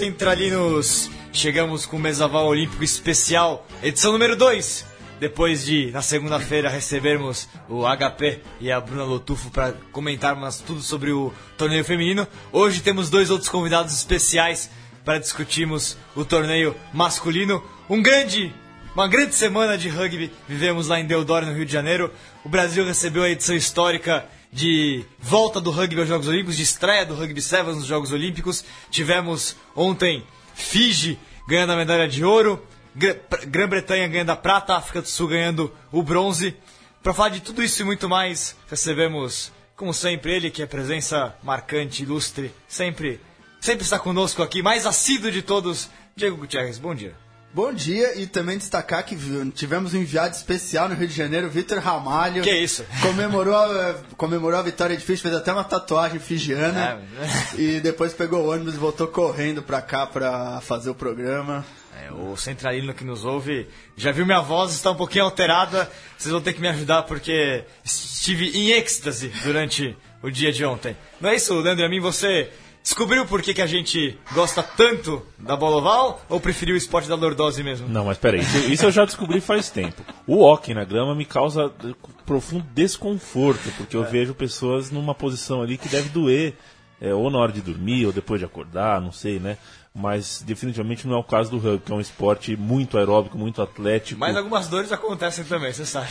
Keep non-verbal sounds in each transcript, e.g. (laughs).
centralinos! Chegamos com o Mesaval Olímpico Especial, edição número 2. Depois de, na segunda-feira, recebermos o HP e a Bruna Lotufo para comentarmos tudo sobre o torneio feminino, hoje temos dois outros convidados especiais para discutirmos o torneio masculino. Um grande, uma grande semana de rugby vivemos lá em Deodoro, no Rio de Janeiro. O Brasil recebeu a edição histórica de volta do rugby aos Jogos Olímpicos, de estreia do Rugby Sevens nos Jogos Tivemos ontem Fiji ganhando a medalha de ouro, Grã-Bretanha ganhando a prata, África do Sul ganhando o bronze. Para falar de tudo isso e muito mais, recebemos, como sempre, ele que é presença marcante, ilustre, sempre, sempre está conosco aqui, mais assíduo de todos, Diego Gutierrez. Bom dia. Bom dia e também destacar que tivemos um enviado especial no Rio de Janeiro, Vitor Ramalho. Que isso? (laughs) Comemorou a, comemorou a vitória de Fiji, fez até uma tatuagem fijiana. É. e depois pegou o ônibus e voltou correndo pra cá pra fazer o programa. É, o centralino que nos ouve já viu minha voz, está um pouquinho alterada. Vocês vão ter que me ajudar porque estive em êxtase durante o dia de ontem. Não é isso, Leandro? A mim você Descobriu por que, que a gente gosta tanto da bola oval ou preferiu o esporte da lordose mesmo? Não, mas peraí, isso, isso eu já descobri faz tempo. O hockey na grama me causa profundo desconforto, porque eu é. vejo pessoas numa posição ali que deve doer, é, ou na hora de dormir, ou depois de acordar, não sei, né? Mas definitivamente não é o caso do rugby, que é um esporte muito aeróbico, muito atlético. Mas algumas dores acontecem também, você sabe.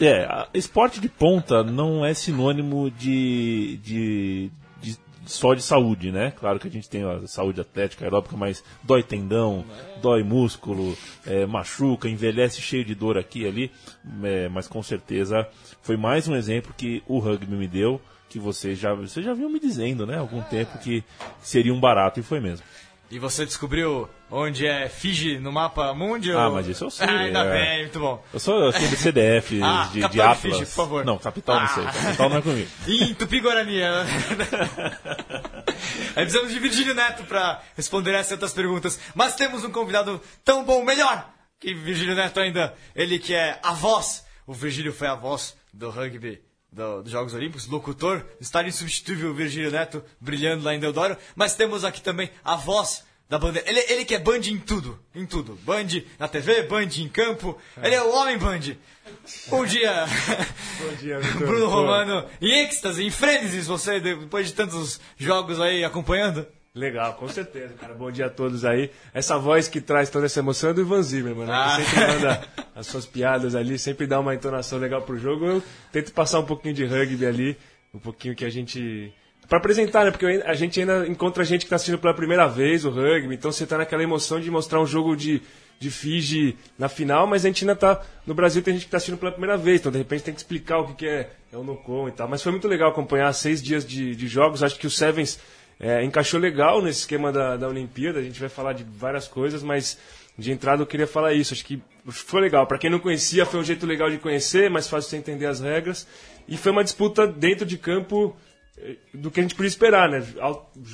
É, esporte de ponta não é sinônimo de, de, só de saúde, né? Claro que a gente tem a saúde atlética, aeróbica, mas dói tendão, dói músculo, é, machuca, envelhece cheio de dor aqui e ali. É, mas com certeza foi mais um exemplo que o rugby me deu, que você já, você já viu me dizendo, né? Algum tempo que seria um barato e foi mesmo. E você descobriu onde é Fiji no mapa mundi? Ah, mas isso eu sei. Ah, ainda é. bem, muito bom. Eu sou assim, do CDF, (laughs) ah, de, de Atlas. Fiji, por favor. Não, capital ah. não sei. Capital não é comigo. (laughs) em Tupi-Guarani. Né? (laughs) Aí precisamos de Virgílio Neto para responder essas outras perguntas. Mas temos um convidado tão bom, melhor que Virgílio Neto ainda. Ele que é a voz. O Virgílio foi a voz do rugby do, dos Jogos Olímpicos, locutor, está insubstituível Virgílio Neto, brilhando lá em Deodoro. Mas temos aqui também a voz da bandeira. Ele, ele que é Band em tudo, em tudo. Band na TV, Band em campo. É. Ele é o homem Band. Bom dia. (laughs) Bom dia, Bruno Romano. Em êxtase, em frênesis, você, depois de tantos jogos aí acompanhando? Legal, com certeza, cara. Bom dia a todos aí. Essa voz que traz toda essa emoção é do Ivan Zimmer, mano. Ah. Que sempre manda as suas piadas ali, sempre dá uma entonação legal pro jogo. Eu tento passar um pouquinho de rugby ali, um pouquinho que a gente para apresentar, né? Porque a gente ainda encontra gente que está assistindo pela primeira vez o rugby, então você está naquela emoção de mostrar um jogo de, de Fiji na final, mas a gente ainda está no Brasil tem gente que está assistindo pela primeira vez, então de repente tem que explicar o que, que é, é o Nocon e tal. Mas foi muito legal acompanhar seis dias de, de jogos. Acho que o Sevens é, encaixou legal nesse esquema da, da Olimpíada. A gente vai falar de várias coisas, mas de entrada eu queria falar isso. Acho que foi legal. Para quem não conhecia, foi um jeito legal de conhecer, mais fácil de entender as regras. E foi uma disputa dentro de campo do que a gente podia esperar, né?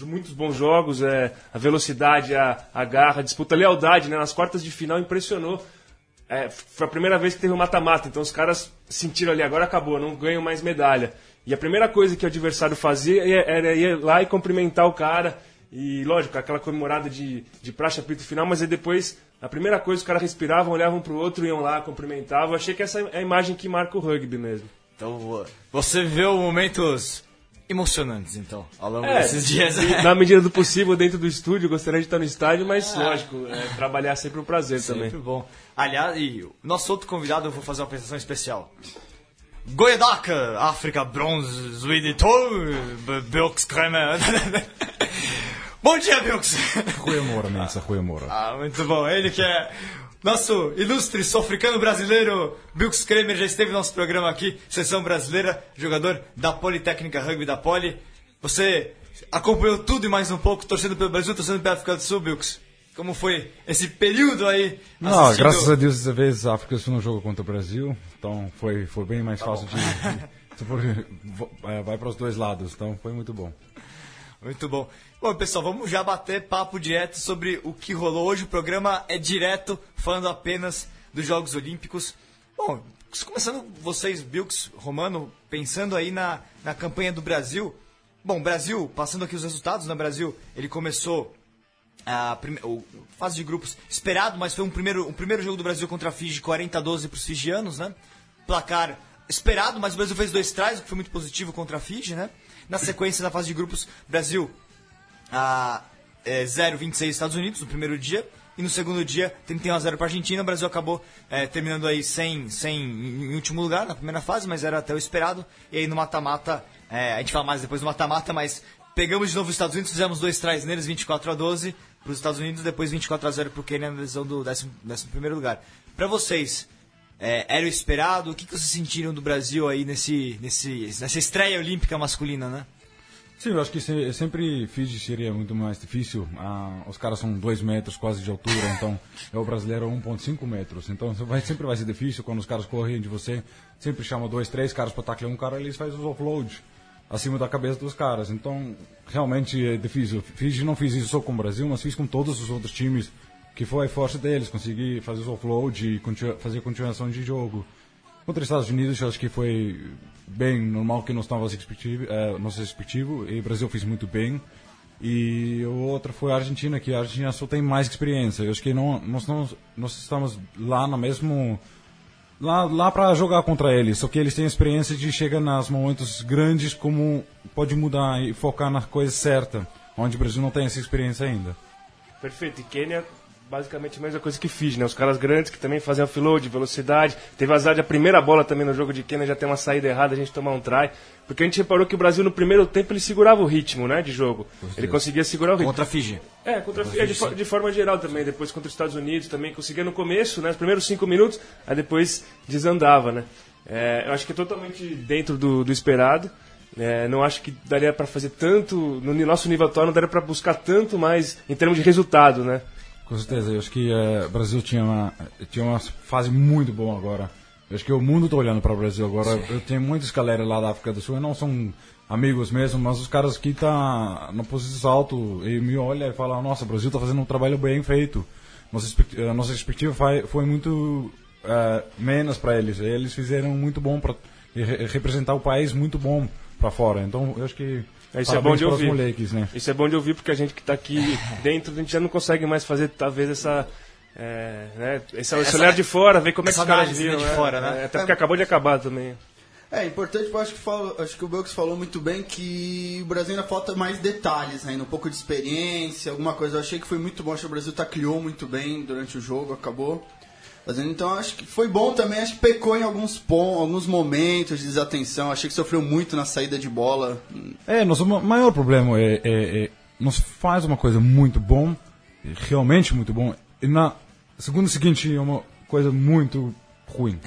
Muitos bons jogos, é, a velocidade, a, a garra, a disputa, a lealdade, né? Nas quartas de final impressionou. É, foi a primeira vez que teve um mata-mata, então os caras sentiram ali, agora acabou, não ganham mais medalha. E a primeira coisa que o adversário fazia era ir lá e cumprimentar o cara. E lógico, aquela comemorada de, de praxe apito final, mas aí depois, a primeira coisa, os caras respiravam, olhavam para o outro, iam lá, cumprimentavam. Achei que essa é a imagem que marca o rugby mesmo. Então, você viveu momentos emocionantes, então, ao longo é, desses dias. Na medida do possível, dentro do estúdio, gostaria de estar no estádio, mas ah. lógico, é, trabalhar é sempre um prazer sempre também. Sempre bom. Aliás, e nosso outro convidado, eu vou fazer uma apresentação especial. Goedaka, África Bronze, Zweditor, Bilks Kremer. (laughs) Bom dia, Bilks! (laughs) Goeiemorgen, mensen, goeiemorgen. Ah, muito bom. Ele que é nosso ilustre sul-africano brasileiro, Bilks Kramer, já esteve no nosso programa aqui, sessão brasileira, jogador da Politécnica Rugby da Poli. Você acompanhou tudo e mais um pouco, torcendo pelo Brasil, torcendo pela África do Sul, Bilks. Como foi esse período aí? Não, assistindo... graças a Deus, dessa vez a África Sul não jogou contra o Brasil, então foi, foi bem mais tá fácil bom. de. é, vai para os dois lados, então foi muito bom. Muito bom. Bom, pessoal, vamos já bater papo direto sobre o que rolou hoje. O programa é direto, falando apenas dos Jogos Olímpicos. Bom, começando vocês, Bilks, Romano, pensando aí na, na campanha do Brasil. Bom, Brasil, passando aqui os resultados, no né, Brasil, ele começou a o fase de grupos esperado, mas foi um primeiro, um primeiro jogo do Brasil contra a Fiji 40 a 12 para os fijianos, né? Placar esperado, mas o Brasil fez dois trás, o que foi muito positivo contra a Fiji, né? Na sequência da fase de grupos, Brasil a é, 0,26 Estados Unidos no primeiro dia. E no segundo dia, 31 a 0 para a Argentina. O Brasil acabou é, terminando aí sem, sem, em último lugar na primeira fase, mas era até o esperado. E aí no mata-mata, é, a gente fala mais depois do mata-mata, mas pegamos de novo os Estados Unidos, fizemos dois trás neles, 24 a 12 para os Estados Unidos, depois 24 a 0 para o Quênia na decisão do 11 primeiro lugar. Para vocês, é, era o esperado? O que, que vocês sentiram do Brasil aí nesse, nesse, nessa estreia olímpica masculina, né? Sim, eu acho que se, sempre Fiji seria muito mais difícil. Ah, os caras são 2 metros quase de altura, então é o brasileiro 1,5 metros. Então vai, sempre vai ser difícil quando os caras correm de você. Sempre chama dois, três caras para taclear um cara, eles fazem os offload acima da cabeça dos caras. Então realmente é difícil. Fiji não fiz isso só com o Brasil, mas fiz com todos os outros times, que foi a força deles, conseguir fazer os offload e continu fazer continuação de jogo. Contra os Estados Unidos, eu acho que foi bem normal que nós estávamos respectivo, é, nosso e o Brasil fez muito bem. E o outro foi a Argentina, que a Argentina só tem mais experiência. Eu acho que não, nós, não, nós estamos lá no mesmo. Lá, lá para jogar contra eles, só que eles têm experiência de chegar nos momentos grandes, como pode mudar e focar na coisa certa, onde o Brasil não tem essa experiência ainda. Perfeito. E Quênia, basicamente a mesma coisa que Fiji, né? Os caras grandes que também fazem offload, velocidade. Teve azar de a primeira bola também no jogo de Quênia já tem uma saída errada, a gente tomar um try. Porque a gente reparou que o Brasil no primeiro tempo ele segurava o ritmo, né, de jogo. Ele conseguia segurar o ritmo. Contra a Fiji. É, contra, é, de, de forma geral também. Depois contra os Estados Unidos também conseguia no começo, né? Os primeiros cinco minutos, aí depois desandava, né? É, eu acho que é totalmente dentro do, do esperado. É, não acho que daria para fazer tanto no nosso nível atual, não daria para buscar tanto mais em termos de resultado, né? Com certeza, eu acho que eh, o Brasil tinha uma, tinha uma fase muito boa agora. Eu acho que o mundo está olhando para o Brasil agora. Eu tenho muitas galera lá da África do Sul, não são amigos mesmo, mas os caras que tá na posição alto e me olham e falam: Nossa, o Brasil está fazendo um trabalho bem feito. Nossa, a nossa expectativa foi, muito eh, menos para eles. Eles fizeram muito bom para representar o país muito bom para fora. Então, eu acho que É, isso é bom de ouvir. moleques, né? Isso é bom de ouvir porque a gente que está aqui (laughs) dentro, a gente já não consegue mais fazer, talvez, essa. É, né, esse, esse Essa- olhar de fora, ver como é que os caras viram. né, de né? fora, né? É, até porque acabou de acabar também. É importante, eu acho que, falo, acho que o Belks falou muito bem que o Brasil ainda falta mais detalhes ainda, um pouco de experiência, alguma coisa. Eu achei que foi muito bom, acho que o Brasil tacleou muito bem durante o jogo, acabou. Fazendo, então acho que foi bom também, acho que pecou em alguns pontos, alguns momentos de desatenção, achei que sofreu muito na saída de bola. É, nosso ma- maior problema é, é, é nós faz uma coisa muito bom, realmente muito bom, e na segunda seguinte é uma coisa muito ruim.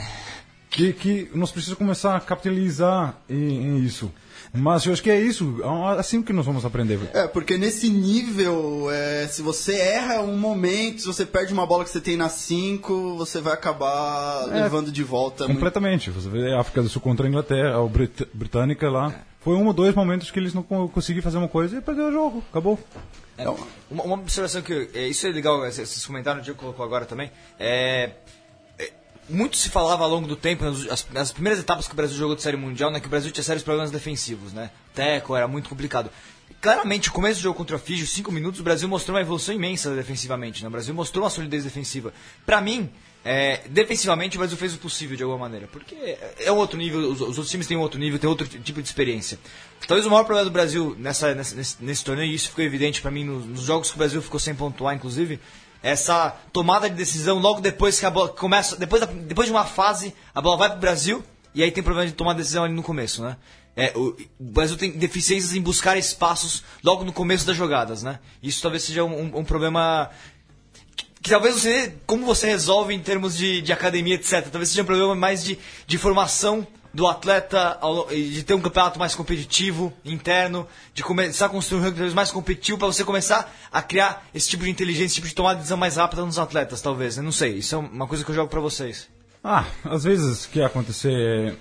Que, que nós precisamos começar a capitalizar em, em isso. Mas eu acho que é isso, é assim que nós vamos aprender. É, porque nesse nível, é, se você erra um momento, se você perde uma bola que você tem na 5, você vai acabar levando de volta. muito- Completamente. Você vê a África do Sul contra a Inglaterra, a Brit Britânica lá. Foi um ou dois momentos que eles não co- conseguiram fazer uma coisa e perdeu o jogo. Acabou. É, uma, uma observação que. É, isso é legal, esses comentários, o Diego colocou agora também. É, é, muito se falava ao longo do tempo, nas, as, nas primeiras etapas que o Brasil jogou de Série Mundial, né, que o Brasil tinha sérios problemas defensivos, né? Teco era muito complicado. Claramente, o começo do jogo contra a Fiji, os 5 minutos, o Brasil mostrou uma evolução imensa defensivamente. Né? O Brasil mostrou uma solidez defensiva. Pra mim, é, defensivamente, o Brasil fez o possível de alguma maneira. Porque é um outro nível, os, os outros times têm um outro nível, têm outro tipo de experiência. Talvez o maior problema do Brasil nessa, nessa- nesse, nesse torneio, e isso ficou evidente pra mim nos, nos jogos que o Brasil ficou sem pontuar, inclusive, essa tomada de decisão logo depois que a bola começa. Depois, da- depois de uma fase, a bola vai pro Brasil e aí tem problema de tomar decisão ali no começo, né? É, o, o Brasil tem deficiências em buscar espaços logo no começo das jogadas, né? Isso talvez seja um, um- um problema que, que talvez você, como você resolve em termos de, de academia, etc. Talvez seja um problema mais de, de formação do atleta, de ter um campeonato mais competitivo, interno, de começar a construir um talvez mais competitivo para você começar a criar esse tipo de inteligência, esse tipo de tomada de decisão mais rápida nos atletas, talvez. Eu não sei, isso é uma coisa que eu jogo para vocês. Ah, às vezes que acontecer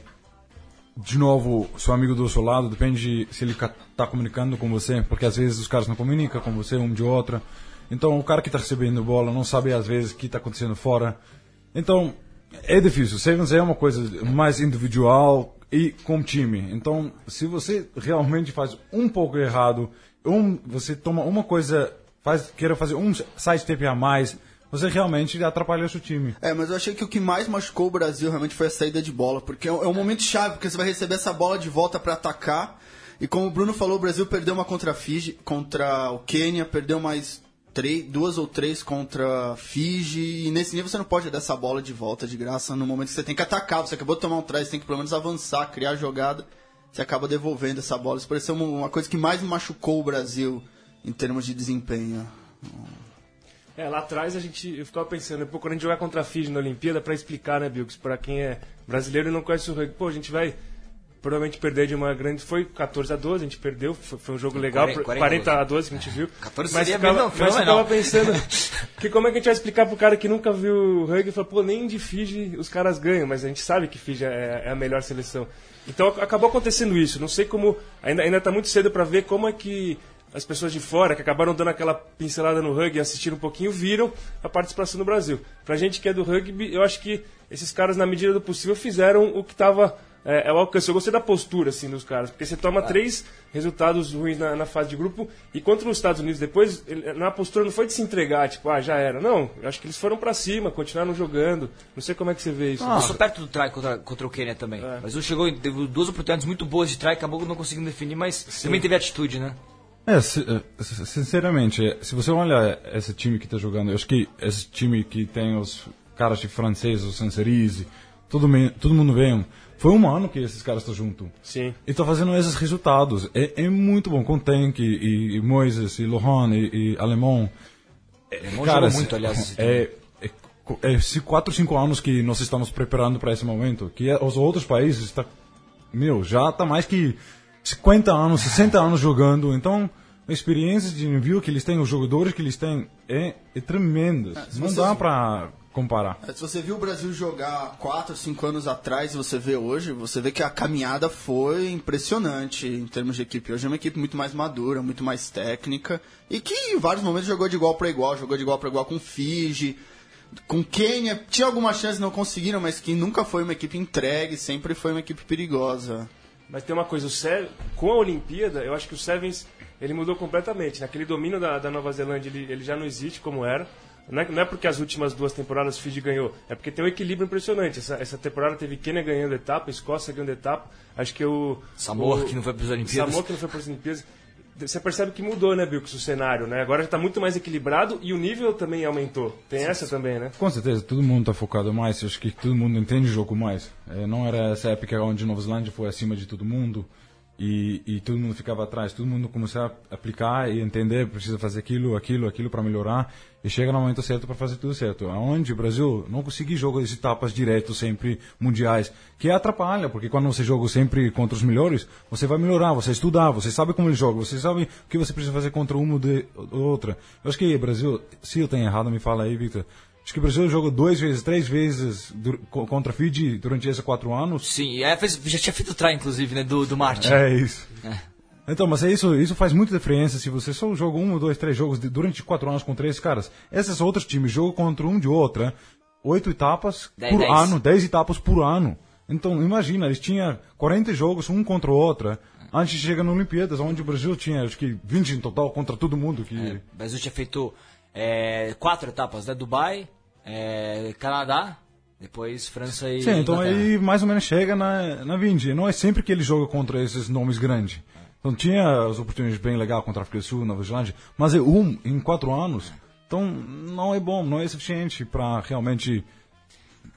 de novo, seu amigo do seu lado, depende de se ele está comunicando com você, porque às vezes os caras não comunicam com você um de outra. Então o cara que está recebendo bola não sabe às vezes o que está acontecendo fora. Então é difícil. Sevens é uma coisa mais individual e com time. Então se você realmente faz um pouco errado, um, você toma uma coisa faz, queira fazer um side-step a mais, você realmente atrapalha o seu time. É, mas eu achei que o que mais machucou o Brasil realmente foi a saída de bola, porque é um, é momento chave, porque você vai receber essa bola de volta para atacar. E como o Bruno falou, o Brasil perdeu uma contra a Fiji, contra o Quênia, perdeu mais três, duas ou três contra Fiji. E nesse nível você não pode dar essa bola de volta de graça no momento que você tem que atacar. Você acabou de tomar um trás, você tem que pelo menos avançar, criar jogada. Você acaba devolvendo essa bola. Isso pareceu uma, coisa que mais machucou o Brasil em termos de desempenho. É, lá atrás a gente, eu ficava pensando, pô, quando a gente jogar contra a Fiji na Olimpíada, pra explicar, né, Bilks, pra quem é brasileiro e não conhece o rugby, pô, a gente vai provavelmente perder de uma grande. Foi 14 a 12, a gente perdeu, foi, foi um jogo legal, 40, 40, 40 a 12 que a gente viu. 14 mas seria ficava, não, mas ficava pensando (laughs) que como é que a gente vai explicar pro cara que nunca viu o rugby e fala, pô, nem de Fiji os caras ganham, mas a gente sabe que Fiji é, é a melhor seleção. Então ac- acabou acontecendo isso. Não sei como. Ainda, ainda tá muito cedo para ver como é que as pessoas de fora, que acabaram dando aquela pincelada no rugby e assistiram um pouquinho, viram a participação do Brasil. Pra gente que é do rugby, eu acho que esses caras, na medida do possível, fizeram o que tava é, ao alcance. Eu gostei da postura, assim, dos caras, porque você toma três resultados ruins na, na fase de grupo, e contra os Estados Unidos depois, ele- na postura não foi de se entregar, tipo, ah, já era. Não, eu acho que eles foram pra cima, continuaram jogando. Não sei como é que você vê isso. Passou perto do try contra, contra o Quênia também. Mas o chegou, teve duas oportunidades muito boas de try, acabou não conseguindo definir, mas também teve atitude, né? É, é, si- sinceramente, é, se você olha esse time que está jogando, eu acho que esse time que tem os caras de francês, os Sanserise, todo, todo mundo vem. Foi um ano que esses caras estão juntos. Sim. E tá fazendo esses resultados. É, é muito bom. Com Tank e, e Moises e Lohan e, e Alemão. Alemão Cara, muito, aliás. é, é, é se quatro, cinco anos que nós estamos preparando para esse momento. Que é- os outros países está, meu, já tá mais que 50 anos, 60 anos jogando. Então, a experiência de nível que eles têm, os jogadores que eles têm, é, é tremenda. se Não você- dá para comparar. É, Se você viu o Brasil jogar 4, 5 anos atrás e você vê hoje, você vê que a caminhada foi impressionante em termos de equipe. Hoje é uma equipe muito mais madura, muito mais técnica e que em vários momentos jogou de igual para igual, jogou de igual para igual com Fiji, com Quênia. Tinha algumas chances, não conseguiram, mas que nunca foi uma equipe entregue, sempre foi uma equipe perigosa. Mas tem uma coisa, o Se- com a Olimpíada, eu acho que o Sevens ele mudou completamente. Naquele domínio da, da Nova Zelândia, ele, ele já não existe como era. Não é, não é porque as últimas duas temporadas o Fiji ganhou, é porque tem um equilíbrio impressionante. Essa, essa temporada teve Quênia ganhando etapa, Escócia ganhando etapa. Acho que o. Samoa, o- que não foi para as Olimpíadas. Samoa que não foi para as Olimpíadas. Você percebe que mudou, né, Bilks, o cenário, né? Agora já está muito mais equilibrado e o nível também aumentou. Tem essa também, né? Com certeza, todo mundo está focado mais. Eu acho que todo mundo entende o jogo mais. É, não era essa época onde Nova Zelândia foi acima de todo mundo e, e todo mundo ficava atrás. Todo mundo começou a aplicar e entender precisa fazer aquilo, aquilo, aquilo para melhorar e chega no momento certo para fazer tudo certo. Aonde o Brasil não conseguiu jogar de etapas direto sempre mundiais, que atrapalha, porque quando você joga sempre contra os melhores, você vai melhorar, você estudar, você sabe como ele joga, você sabe o que você precisa fazer contra uma ou outra. Eu acho que Brasil, se eu tenho errado, me fala aí, Victor. Acho que o Brasil jogou duas vezes, três vezes contra a Fiji durante esses quatro anos. Sim, aí fez- já tinha feito o try, inclusive, né, do, do Martin. É isso. Então, mas é isso, isso faz muita diferença se você só joga um, dois, três jogos de- durante quatro anos com três caras. Esses outros times jogam contra um de outra, oito etapas Dez, por dez. ano, dez etapas por ano. Então, imagina, eles tinham 40 jogos, um contra o outro, antes de chegar na Olimpíadas, onde o Brasil tinha, acho que 20 em total contra todo mundo. Que... O Brasil tinha feito é, quatro etapas, né? Dubai, é, Canadá, depois França e Sim, então aí mais ou menos chega na, na 20. Não é sempre que ele joga contra esses nomes grandes. Então tinha as oportunidades bem legais contra a África do Sul, Nova Zelândia, mas é um em quatro anos. Então não é bom, não é suficiente para realmente.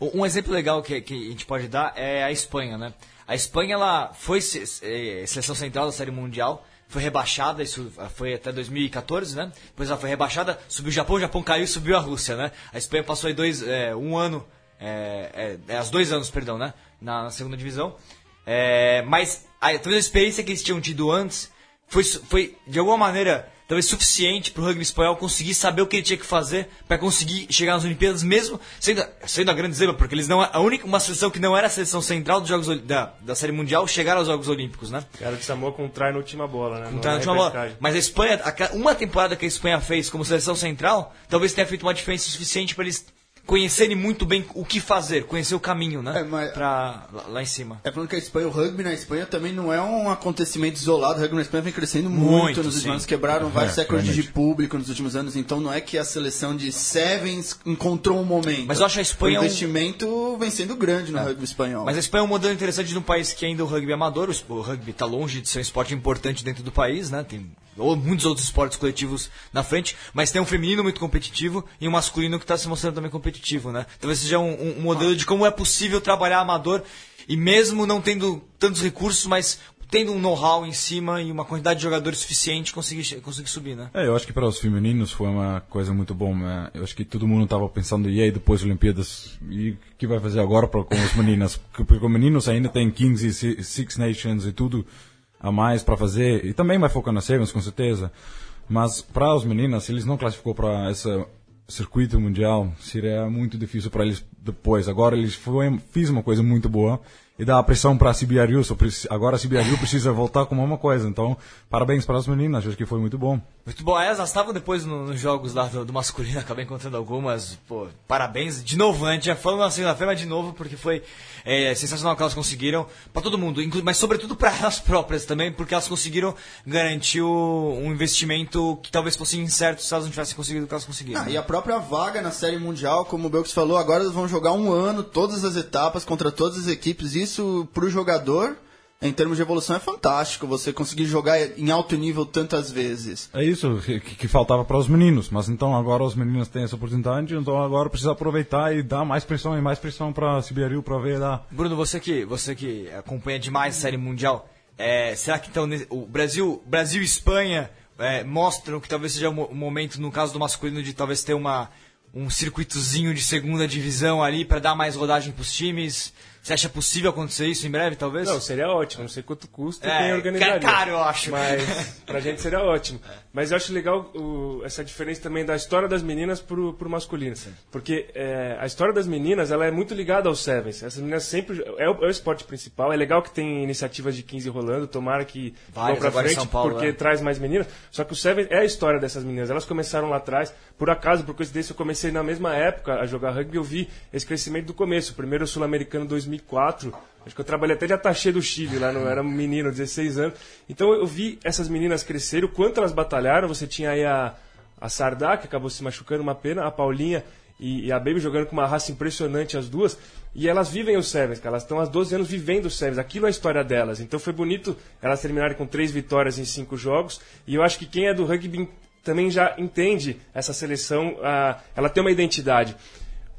Um exemplo legal que, que a gente pode dar é a Espanha, né? A Espanha ela foi eh, seleção central da Série Mundial, foi rebaixada, isso foi até 2014, né? Depois ela foi rebaixada, subiu o Japão, o Japão caiu e subiu a Rússia, né? A Espanha passou aí dois, eh, um ano, é, é, é, dois anos, perdão, né? Na, na segunda divisão. É, mas a, talvez a experiência que eles tinham tido antes foi, foi de alguma maneira talvez suficiente para o rugby espanhol conseguir saber o que ele tinha que fazer para conseguir chegar nas Olimpíadas mesmo sendo, sendo a grande zebra porque eles não a única uma seleção que não era a seleção central dos jogos da, da série mundial chegaram aos Jogos Olímpicos né Cara de Samoa com um try na última bola, né? Então, na última bola. mas a Espanha uma temporada que a Espanha fez como seleção central talvez tenha feito uma diferença suficiente para eles conhecerem muito bem o que fazer, conhecer o caminho, né? É, mas- Pra, lá, lá em cima. É falando que a Espanha, o rugby na Espanha também não é um acontecimento isolado. O rugby na Espanha vem crescendo muito, Muito, nos últimos anos. Quebraram vários É, recordes de público nos últimos anos. Então não é que a seleção de Sevens encontrou um momento. Mas eu acho a Espanha O um- investimento vem sendo grande no rugby espanhol. Mas a Espanha é um modelo interessante de um país que ainda o rugby é amador. O rugby está longe de ser um esporte importante dentro do país, né? Tem ou muitos outros esportes coletivos na frente, mas tem um feminino muito competitivo e um masculino que está se mostrando também competitivo, né? Talvez seja um, um- modelo de como é possível trabalhar amador e mesmo não tendo tantos recursos, mas tendo um know-how em cima e uma quantidade de jogadores suficiente, conseguir, conseguir subir, né? É, eu acho que para os femininos foi uma coisa muito boa. Né? Eu acho que todo mundo estava pensando, e aí depois das Olimpíadas, e o que vai fazer agora pra, com as meninas? (laughs) Porque os meninos ainda tem 15 si- Six Nations e tudo a mais para fazer, e também vai focar nas Sevens, com certeza. Mas para os meninas, se eles não classificou para esse circuito mundial, seria muito difícil para eles depois. Agora eles foi, fiz uma coisa muito boa e dá a pressão para a preci- Agora a CBRU precisa voltar com uma coisa. Então, parabéns para as meninas, acho que foi muito bom. Muito bom. Elas estavam depois no- nos jogos lá do, do masculino, (laughs) acabei encontrando algumas. Pô, parabéns. De novo, a gente já falou na segunda-feira, mas de novo, porque foi é, sensacional que elas conseguiram. Pra todo mundo, mas sobretudo para (laughs) elas próprias também, porque elas conseguiram garantir o- um investimento que talvez fosse incerto se elas não tivessem conseguido o que elas conseguiram. Ah, e a própria vaga na Série Mundial, como o Belks falou, agora eles vão jogar um ano, todas as etapas, contra todas as equipes. Isso, pro jogador, em termos de evolução, é fantástico. Você conseguir jogar em alto nível tantas vezes. É isso que, que faltava para os meninos, mas então agora os meninos têm essa oportunidade, então agora precisa aproveitar e dar mais pressão e mais pressão para a CBRU para ver lá. Bruno, você que, você que acompanha demais a Série Mundial, é, será que então o Brasil, Brasil e Espanha é, mostram que talvez seja o o momento, no caso do masculino, de talvez ter uma, um circuitozinho de segunda divisão ali para dar mais rodagem para os times? Você acha possível acontecer isso em breve, talvez? Não, seria ótimo. Não sei quanto custa e É, quem organizaria. caro, eu acho. Mas (laughs) pra gente seria ótimo. Mas eu acho legal o- essa diferença também da história das meninas pro, pro masculino. Porque é, a história das meninas ela é muito ligada aos Sevens. Essas meninas sempre... É o, é o esporte principal. É legal que tem iniciativas de 15 rolando. Tomara que Várias vão pra frente, Paulo, porque é. traz mais meninas. Só que o Seven é a história dessas meninas. Elas começaram lá atrás. Por acaso, por coincidência, eu comecei na mesma época a jogar rugby. Eu vi esse crescimento do começo. O primeiro sul-americano em 2004. Acho que eu trabalhei até de ataxê do Chile lá, não era menino, 16 anos. Então eu vi essas meninas crescerem, o quanto elas batalharam. Você tinha aí a, a Sardá, que acabou se machucando, uma pena, a Paulinha e, e a Baby jogando com uma raça impressionante, as duas. E elas vivem os Sevens, cara. Elas estão há 12 anos vivendo os Sevens. Aquilo é a história delas. Então foi bonito elas terminarem com três vitórias em cinco jogos. E eu acho que quem é do rugby também já entende essa seleção. ela tem uma identidade.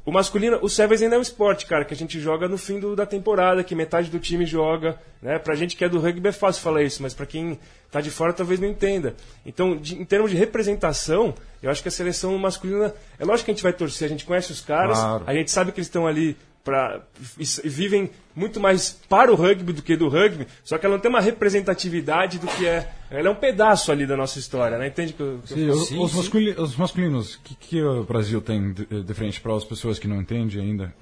O masculino, o Sevens ainda é um esporte, cara, que a gente joga no fim do- da temporada, que metade do time joga, né? Pra gente que é do rugby é fácil falar isso, mas pra quem tá de fora talvez não entenda. Então, de- em termos de representação, eu acho que a seleção masculina, é lógico que a gente vai torcer, a gente conhece os caras, Claro. a gente sabe que eles estão ali para e vivem muito mais para o rugby do que do rugby, só que ela não tem uma representatividade do que é, ela é um pedaço ali da nossa história, né? Entende que eu, que eu Sim, os, Sim, os os masculinos, o que, que o Brasil tem de, de frente para as pessoas que não entendem ainda?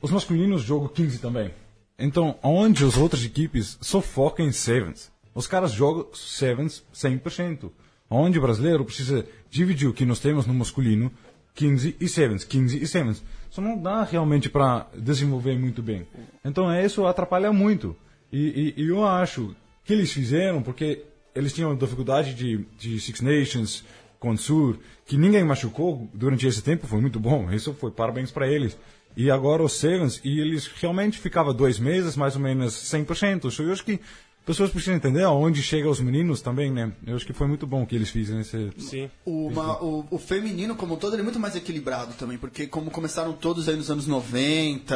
Os masculinos jogam 15 também. Então, onde as outras equipes só focam em sevens? Os caras jogam sevens 100%. Onde o brasileiro precisa dividir o que nós temos no masculino, 15 e sevens, 15 e sevens. Isso não dá realmente para desenvolver muito bem. Então, é, isso atrapalha muito. E, e- e eu acho que eles fizeram porque eles tinham dificuldade de, de Six Nations, com o Sur, que ninguém machucou durante esse tempo, foi muito bom. Isso foi parabéns para eles. E agora os Sevens, e eles realmente ficavam dois meses, mais ou menos 100%. Isso eu acho que pessoas precisam entender aonde chegam os meninos também, né? Eu acho que foi muito bom que eles fizeram esse... Sim. O, ma- o, o feminino, como um todo, ele é muito mais equilibrado também, porque como começaram todos aí nos anos 90,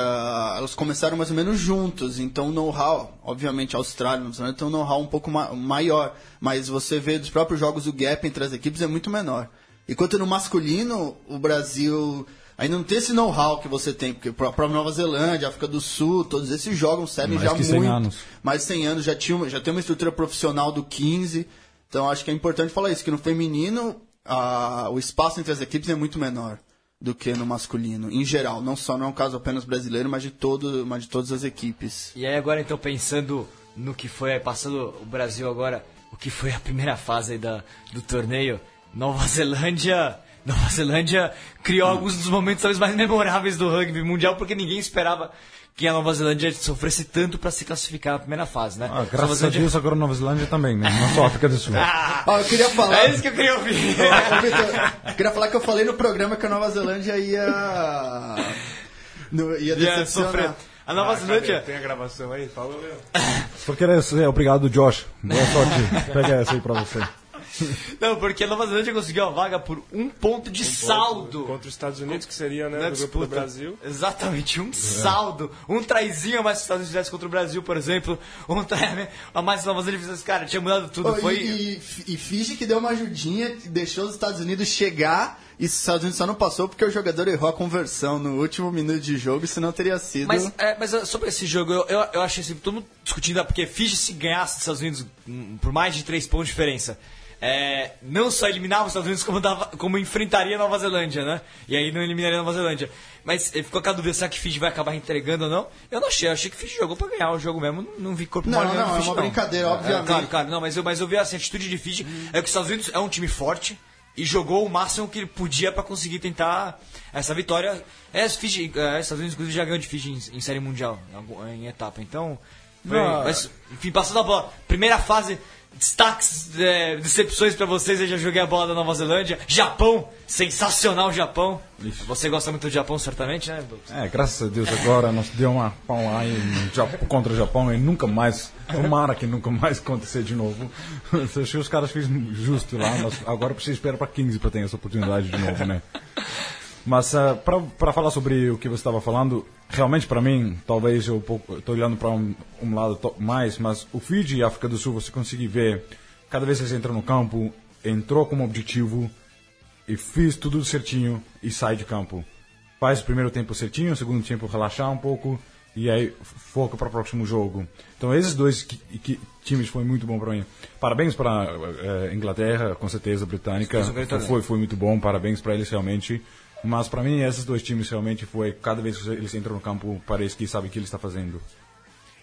elas começaram mais ou menos juntos, então o know-how, obviamente a Austrália, Nova Zelândia, tem um know-how um pouco ma- maior, mas você vê dos próprios jogos o gap entre as equipes é muito menor. Enquanto no masculino, o Brasil ainda não tem esse know-how que você tem, porque a própria Nova Zelândia, África do Sul, todos esses jogam, Mais já que 100 muito anos. mais de 100 anos, já, tinha, já tem uma estrutura profissional do 15. Então acho que é importante falar isso, que no feminino a- o espaço entre as equipes é muito menor do que no masculino, em geral. Não só não é um caso apenas brasileiro, mas de, todo, mas de todas as equipes. E aí agora então pensando no que foi, passando o Brasil agora, o que foi a primeira fase aí da, do torneio, Nova Zelândia (laughs) Nova Zelândia criou alguns dos momentos talvez mais memoráveis do rugby mundial, porque ninguém esperava que a Nova Zelândia sofresse tanto para se classificar na primeira fase, né? Ah, graças a Zelândia- Deus agora Nova Zelândia também, né? Não só África do Sul. (laughs) Ah, eu queria falar. é isso que eu queria ouvir. Eu queria falar que eu falei no programa que a Nova Zelândia ia. no- ia Ia decepcionar. sofrer. A Nova Ah, Zelândia. cadê? Tem a gravação aí? Fala, meu. Porque era é, obrigado, Josh. Boa sorte. (laughs) Pega essa aí pra você. (laughs) Não, porque a Nova Zelândia conseguiu a vaga por um ponto de saldo. Contra os Estados Unidos, que seria, né, no grupo do. Brasil. Exatamente, um saldo. Um traizinho a mais que os Estados Unidos fizesse contra o Brasil, por exemplo. Um trai a mais que a Nova Zelândia fizesse. Cara, tinha mudado tudo. Ô, Foi. e, e, e finge que deu uma ajudinha, deixou os Estados Unidos chegar. E os Estados Unidos só não passou porque o jogador errou a conversão no último minuto de jogo, senão teria sido. Mas, é, mas uh, sobre esse jogo, eu, eu, eu achei assim, todo mundo discutindo, ah, porque Fiji se ganhasse dos Estados Unidos por mais de três pontos de diferença. É, não só eliminava os Estados Unidos, como, dava, como enfrentaria a Nova Zelândia, né? E aí não eliminaria a Nova Zelândia. Mas eh, ficou aquela dúvida, será que Fiji vai acabar entregando ou não? Eu não achei, eu achei que Fiji jogou pra ganhar o jogo mesmo, não, não vi corpo Não, não, do é Fiji, uma brincadeira, É, obviamente. claro, claro, não, mas eu, mas eu vi assim, a atitude de Fiji, é que os Estados Unidos é um time forte, e jogou o máximo que ele podia para conseguir tentar essa vitória. É, Fiji, é, Estados Unidos inclusive já ganhou de Fiji em, em série mundial, em, em etapa. Então, foi- Não, mas, enfim, passando a bola. Primeira fase, destaques, é, decepções para vocês. Eu já joguei a bola da Nova Zelândia. Japão, sensacional Japão. Você gosta muito do Japão, certamente, né? Douglas? É, graças a Deus agora nós deu uma pau lá contra o Japão e nunca mais, tomara que nunca mais acontecer de novo. (laughs) Eu achei os caras fez justo lá, nós, agora precisa esperar para 15 para ter essa oportunidade de novo, né? Mas uh, para falar sobre o que você estava falando, realmente para mim, talvez eu estou olhando para um, um lado mais, mas o Fiji e África do Sul você consegue ver, cada vez que você entra no campo, entrou como objetivo e fiz tudo certinho e sai de campo. Faz o primeiro tempo certinho, o segundo tempo relaxar um pouco e aí foca para o próximo jogo. Então esses dois que- que- times foi muito bom para mim. Parabéns para a Inglaterra, com certeza, britânica. Fez torneio. Foi, foi muito bom, parabéns para eles realmente. Mas para mim esses dois times realmente foi cada vez que eles entram no campo parece que sabem o que eles estão fazendo.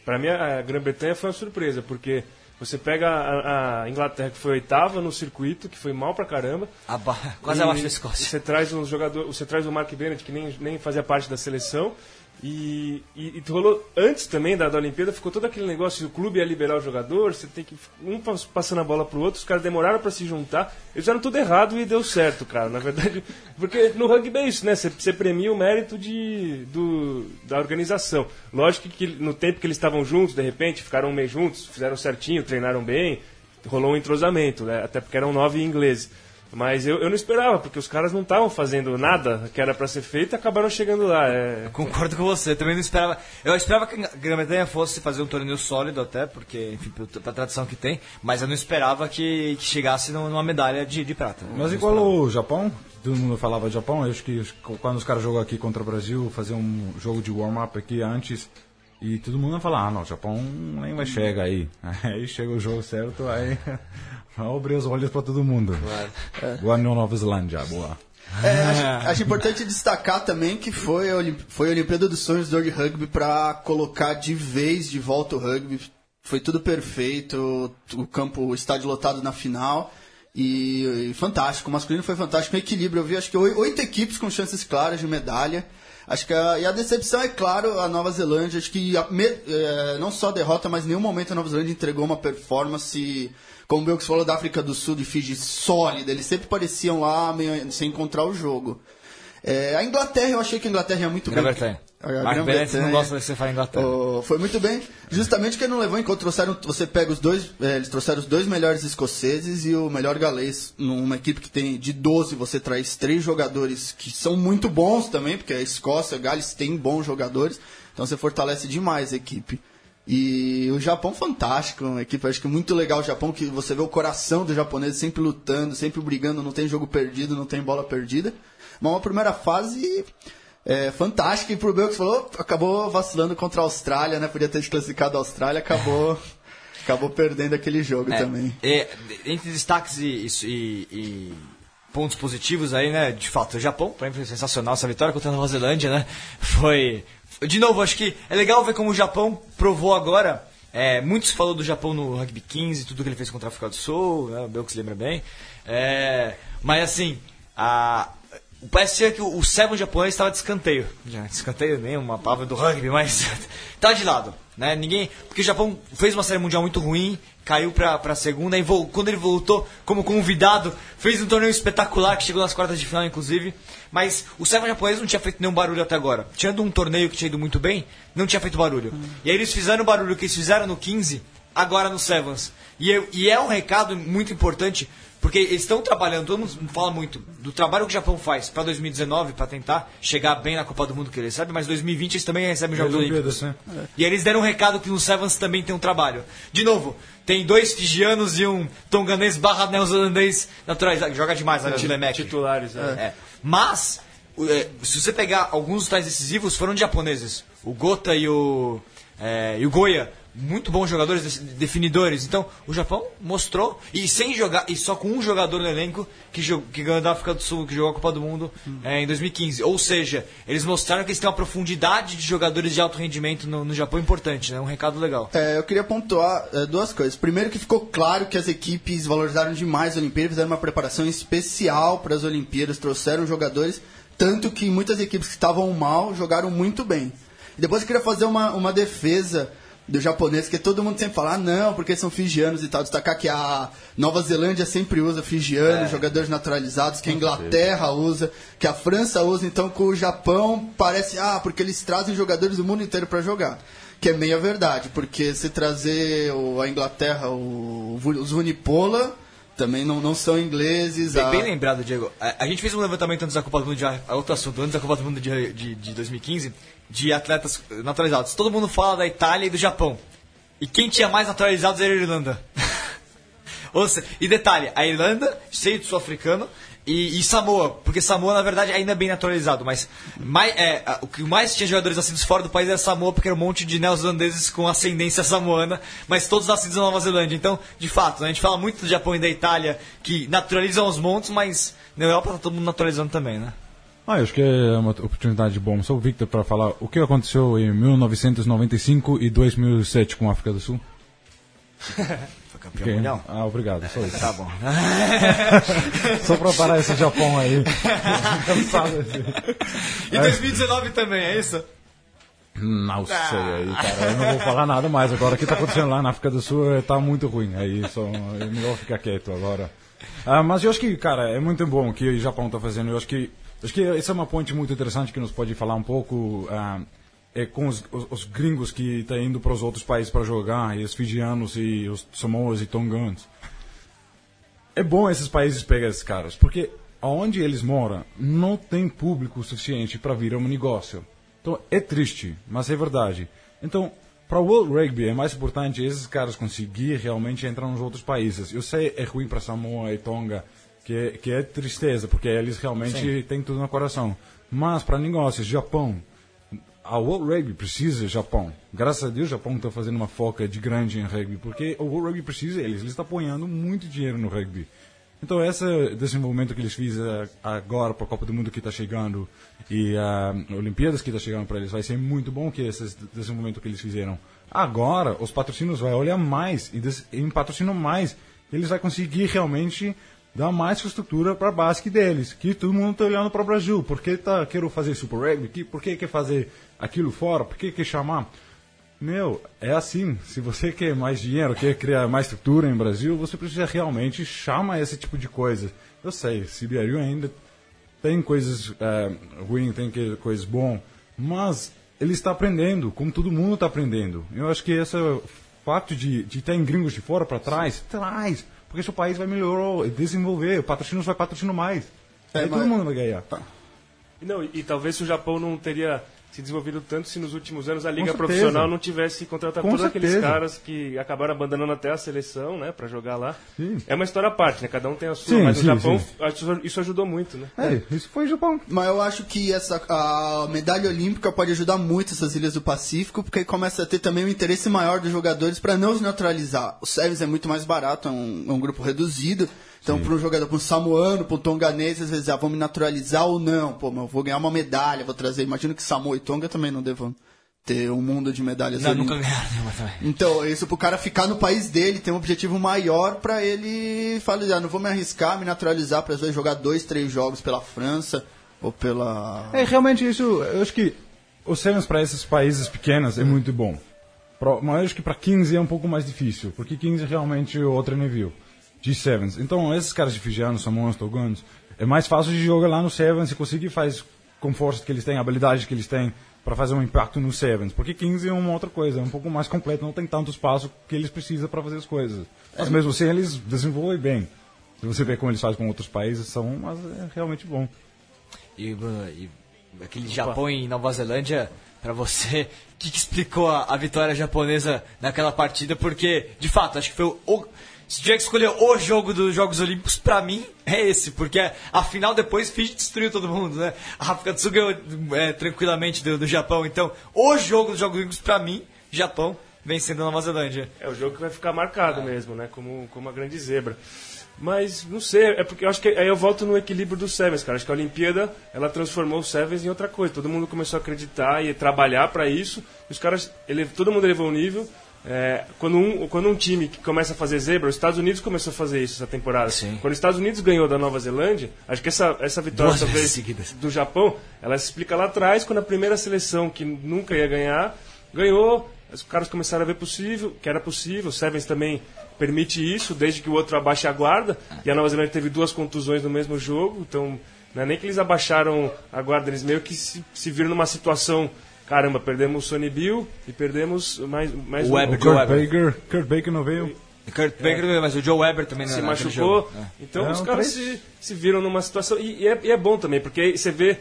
Pra mim, a Grã-Bretanha foi uma surpresa, porque você pega a, a Inglaterra, que foi oitava no circuito, que foi mal pra caramba. Aba- (laughs) quase abaixo da Escócia. Você traz um jogador, você traz o Mark Bennett, que nem, nem fazia parte da seleção. E, e, e rolou antes também da, da Olimpíada, ficou todo aquele negócio: o clube ia liberar o jogador, você tem que. Um pas- passando a bola pro outro, os caras demoraram pra se juntar. Eles fizeram tudo errado e deu certo, cara, na verdade. (laughs) Porque no rugby é isso, né? Você, você premia o mérito de, do, da organização. Lógico que no tempo que eles estavam juntos, de repente, ficaram um mês juntos, fizeram certinho, treinaram bem, rolou um entrosamento, né? Até porque eram nove ingleses. Mas eu, eu não esperava, porque os caras não estavam fazendo nada que era pra ser feito e acabaram chegando lá. É, Concordo com você, também não esperava. Eu esperava que a Grã-Bretanha fosse fazer um torneio sólido até, porque, enfim, pela tradição que tem, mas eu não esperava que, que chegasse num- numa medalha de, de prata. Mas Eu igual o Japão, todo mundo falava de Japão, eu acho que os- quando os caras jogam aqui contra o Brasil, fazer um jogo de warm-up aqui antes, e todo mundo vai falar, ah não, o Japão nem vai chegar aí. (laughs) Aí chega o jogo certo, aí abre os olhos para todo mundo. Boa Nova Zelândia, boa. É, acho, acho importante destacar também que foi a, Olim- foi a Olimpíada dos Sonhos do Rugby para colocar de vez de volta o rugby. Foi tudo perfeito, o campo, o estádio lotado na final. E, e fantástico, o masculino foi fantástico, um equilíbrio. Eu vi acho que oi- oito equipes com chances claras de medalha. Acho que a, e a decepção é claro a Nova Zelândia. Acho que a me- é, não só a derrota, mas em nenhum momento a Nova Zelândia entregou uma performance, como o Belks falou, da África do Sul, de Fiji, sólida. Eles sempre pareciam lá meio, sem encontrar o jogo. É, a Inglaterra, eu achei que a Inglaterra ia muito bem. Grã-Bretanha. A Mark não gosta que você fale Inglaterra. Oh, foi muito bem. Justamente que ele não levou em conta. Trouxeram, você pega os dois. eh, eles trouxeram os dois melhores escoceses e o melhor galês. Numa equipe que tem de 12, você traz três jogadores que são muito bons também, porque a Escócia, Gales tem bons jogadores. Então você fortalece demais a equipe. E o Japão fantástico, uma equipe acho que muito legal o Japão, que você vê o coração do japonês sempre lutando, sempre brigando, não tem jogo perdido, não tem bola perdida. Mas uma primeira fase é, fantástica, e pro Belks falou, acabou vacilando contra a Austrália, né? Podia ter desclassificado a Austrália, acabou, (laughs) acabou perdendo aquele jogo É, também. é, entre destaques e, e- e pontos positivos aí, né? De fato, o Japão, pra mim foi sensacional essa vitória contra a Nova Zelândia, né? (laughs) Foi. De novo, acho que é legal ver como o Japão provou agora. É, muito se falou do Japão no Rugby 15, tudo que ele fez contra a África do Sul, né, o Belks lembra bem. É, mas assim, a, o parecia que o, o Seven japonês estava de escanteio. Já, de escanteio nem uma palavra do rugby, mas (laughs) tá de lado. Né? Ninguém, porque o Japão fez uma série mundial muito ruim, caiu pra, pra segunda e quando ele voltou como convidado, fez um torneio espetacular que chegou nas quartas de final, inclusive. Mas o Seven japonês não tinha feito nenhum barulho até agora. Tinha um torneio que tinha ido muito bem, não tinha feito barulho. E aí eles fizeram o barulho que eles fizeram no 15, agora no Sevens. E, eu- e é um recado muito importante, porque eles estão trabalhando, todo mundo fala muito do trabalho que o Japão faz para 2019, para tentar chegar bem na Copa do Mundo que eles recebem, mas 2020 eles também recebem os Jogos Olímpicos. né? E aí eles deram um recado que no Sevens também tem um trabalho. De novo, tem dois fijianos e um tonganês barra neozelandês naturalizado, que joga demais, né? Titulares, né? É. Mas, é, se você pegar alguns tais decisivos, foram de japoneses. O Gota e o, é, e o Goya, muito bons jogadores, def- definidores. Então, o Japão mostrou, e sem jogar, e só com um jogador no elenco que, jo- que ganhou da África do Sul, que jogou a Copa do Mundo é, em 2015. Ou seja, eles mostraram que eles têm uma profundidade de jogadores de alto rendimento no, no Japão importante, né? Um recado legal. É, eu queria pontuar é, duas coisas. Primeiro que ficou claro que as equipes valorizaram demais a Olimpíada, fizeram uma preparação especial para as Olimpíadas, trouxeram jogadores, tanto que muitas equipes que estavam mal jogaram muito bem. E depois eu queria fazer uma, uma defesa do japonês, que todo mundo sempre fala, ah, não, porque são fijianos e tal. Destacar que a Nova Zelândia sempre usa fijianos, jogadores naturalizados, que a Inglaterra usa, que a França usa, então com o Japão parece, ah, porque eles trazem jogadores do mundo inteiro para jogar. Que é meia verdade, porque se trazer o- a Inglaterra, o, os Vunipola, também não, não são ingleses. Bem, a- bem lembrado, Diego. A, a gente fez um levantamento antes da Copa do Mundo, de, a outro assunto, antes da Copa do Mundo de, de, de 2015, de atletas naturalizados. Todo mundo fala da Itália e do Japão. E quem tinha mais naturalizados era a Irlanda. (laughs) Ou seja, e detalhe, a Irlanda, cheio de sul-africano, e, e Samoa, porque Samoa, na verdade, ainda é bem naturalizado, mas mais, é, o que mais tinha jogadores nascidos fora do país era Samoa, porque era um monte de neozelandeses com ascendência samoana, mas todos nascidos na Nova Zelândia. Então, de fato, né, a gente fala muito do Japão e da Itália, que naturalizam os montes, mas na Europa tá todo mundo naturalizando também, né? Ah, eu acho que é uma oportunidade boa. Sou o Victor para falar o que aconteceu em 1995 e 2007 com a África do Sul. (laughs) Foi campeão mundial. Ah, obrigado. Só isso. Tá bom. (laughs) Só para parar esse Japão aí. Cansado (laughs) assim. E 2019 também, é isso? Não sei aí, cara. Eu não vou falar nada mais. Agora o que está acontecendo lá na África do Sul está muito ruim. Aí só é melhor ficar quieto agora. Ah, mas eu acho que, cara, é muito bom o que o Japão está fazendo. Eu acho que, acho que essa é uma ponte muito interessante que nos pode falar um pouco ah, é com os, os, os gringos que estão indo para os outros países para jogar, e os fijianos e os samoas e tongans. É bom esses países pegar esses caras, porque aonde eles moram não tem público suficiente para virar um negócio. Então é triste, mas é verdade. Então, para o World Rugby é mais importante esses caras conseguir realmente entrar nos outros países. Eu sei é ruim para Samoa e Tonga, que é, que é tristeza, porque eles realmente têm tudo no coração. Mas para negócios, Japão, a World Rugby precisa Japão. Graças a Deus, o Japão está fazendo uma foca de grande em rugby, porque o World Rugby precisa deles. Eles estão apoiando muito dinheiro no rugby. Então, esse desenvolvimento que eles fizeram agora para a Copa do Mundo que está chegando e a Olimpíadas que está chegando para eles, vai ser muito bom que esse desenvolvimento que eles fizeram. Agora, os patrocínios vão olhar mais e em patrocínio mais, eles vão conseguir realmente dar mais estrutura para a base deles. Que todo mundo está olhando para o Brasil. Por que tá, quero fazer Super Rugby? Por que quer fazer aquilo fora? Por que quer chamar? Meu, é assim. Se você quer mais dinheiro, quer criar mais estrutura em Brasil, você precisa realmente chamar esse tipo de coisa. Eu sei, Siberiu ainda tem coisas é, ruins, tem que, coisas bom, mas ele está aprendendo, como todo mundo está aprendendo. Eu acho que esse fato de, de ter gringos de fora para trás, traz, porque seu país vai melhorar, desenvolver, o patrocínio vai patrocinar mais. É, Aí mas- todo mundo vai ganhar. E, não, e, e talvez se o Japão não teria se desenvolvido tanto se nos últimos anos a liga profissional não tivesse contratado Com todos aqueles caras que acabaram abandonando até a seleção, né, para jogar lá. Sim. É uma história à parte, né? Cada um tem a sua, Sim, mas sim, no Japão isso ajudou muito, né? É, isso foi o Japão. Mas eu acho que essa, a medalha olímpica pode ajudar muito essas ilhas do Pacífico, porque aí começa a ter também um interesse maior dos jogadores para não os neutralizar. O Sevens é muito mais barato, é um, é um grupo reduzido. Então, para um jogador, para um samoano, para um tonganês, às vezes, ah, vão me naturalizar ou não? Pô, mas eu vou ganhar uma medalha, vou trazer. Imagino que Samoa e Tonga também não devam ter um mundo de medalhas Não, nunca ganharam nenhuma também. Então, isso pro cara ficar no país dele, ter um objetivo maior pra ele falar, ah, não vou me arriscar, me naturalizar pra às vezes jogar dois, três jogos pela França ou pela. É, realmente isso, eu acho que os Sevens para esses países pequenos é muito bom. Pro- Mas eu acho que para 15 é um pouco mais difícil, porque 15 é realmente outro nível de Sevens. Então, esses caras de Fijiano, Samoans, Toganos, é mais fácil de jogar lá no Sevens e conseguir faz com força que eles têm, habilidade que eles têm para fazer um impacto no Sevens. Porque 15 é uma outra coisa, é um pouco mais completo, não tem tanto espaço que eles precisam para fazer as coisas. Mas mesmo assim, eles desenvolvem bem. Se você ver como eles fazem com outros países, são, mas é realmente bom. E, Bruno, e aquele Japão e Nova Zelândia, pra você, (laughs) o que, que explicou a, a vitória japonesa naquela partida? Porque, de fato, acho que foi o. o se tiver que escolher o jogo dos Jogos Olímpicos, pra mim, é esse. Porque, afinal, depois Fiji destruiu todo mundo, né? A África do Sul ganhou é, tranquilamente do, do Japão. Então, o jogo dos Jogos Olímpicos, pra mim, Japão vencendo a Nova Zelândia. É o jogo que vai ficar marcado mesmo, né? Como, como uma grande zebra. Mas, não sei, é porque eu acho que aí eu volto no equilíbrio dos Sevens, cara. Acho que a Olimpíada, ela transformou os Sevens em outra coisa. Todo mundo começou a acreditar e trabalhar para isso. Os caras, ele, todo mundo elevou o nível. É, quando, um, quando um time que começa a fazer zebra, os Estados Unidos começou a fazer isso essa temporada. Sim. Quando os Estados Unidos ganhou da Nova Zelândia, acho que essa, essa vitória Duas talvez seguidas. do Japão, ela se explica lá atrás, quando a primeira seleção que nunca ia ganhar, ganhou. Os caras começaram a ver possível, que era possível. O Sevens também permite isso, desde que o outro abaixe a guarda. E a Nova Zelândia teve duas contusões no mesmo jogo, então não é nem que eles abaixaram a guarda, eles meio que se, se viram numa situação. Caramba, perdemos o Sonny Bill e perdemos mais, mais O um. Weber. O Kurt Weber. Baker, Kurt Baker não veio. Kurt Baker, mas o Joe Weber também não se machucou. jogo. É. Então É, os caras se, se viram numa situação. E, e é, e é bom também, porque você vê.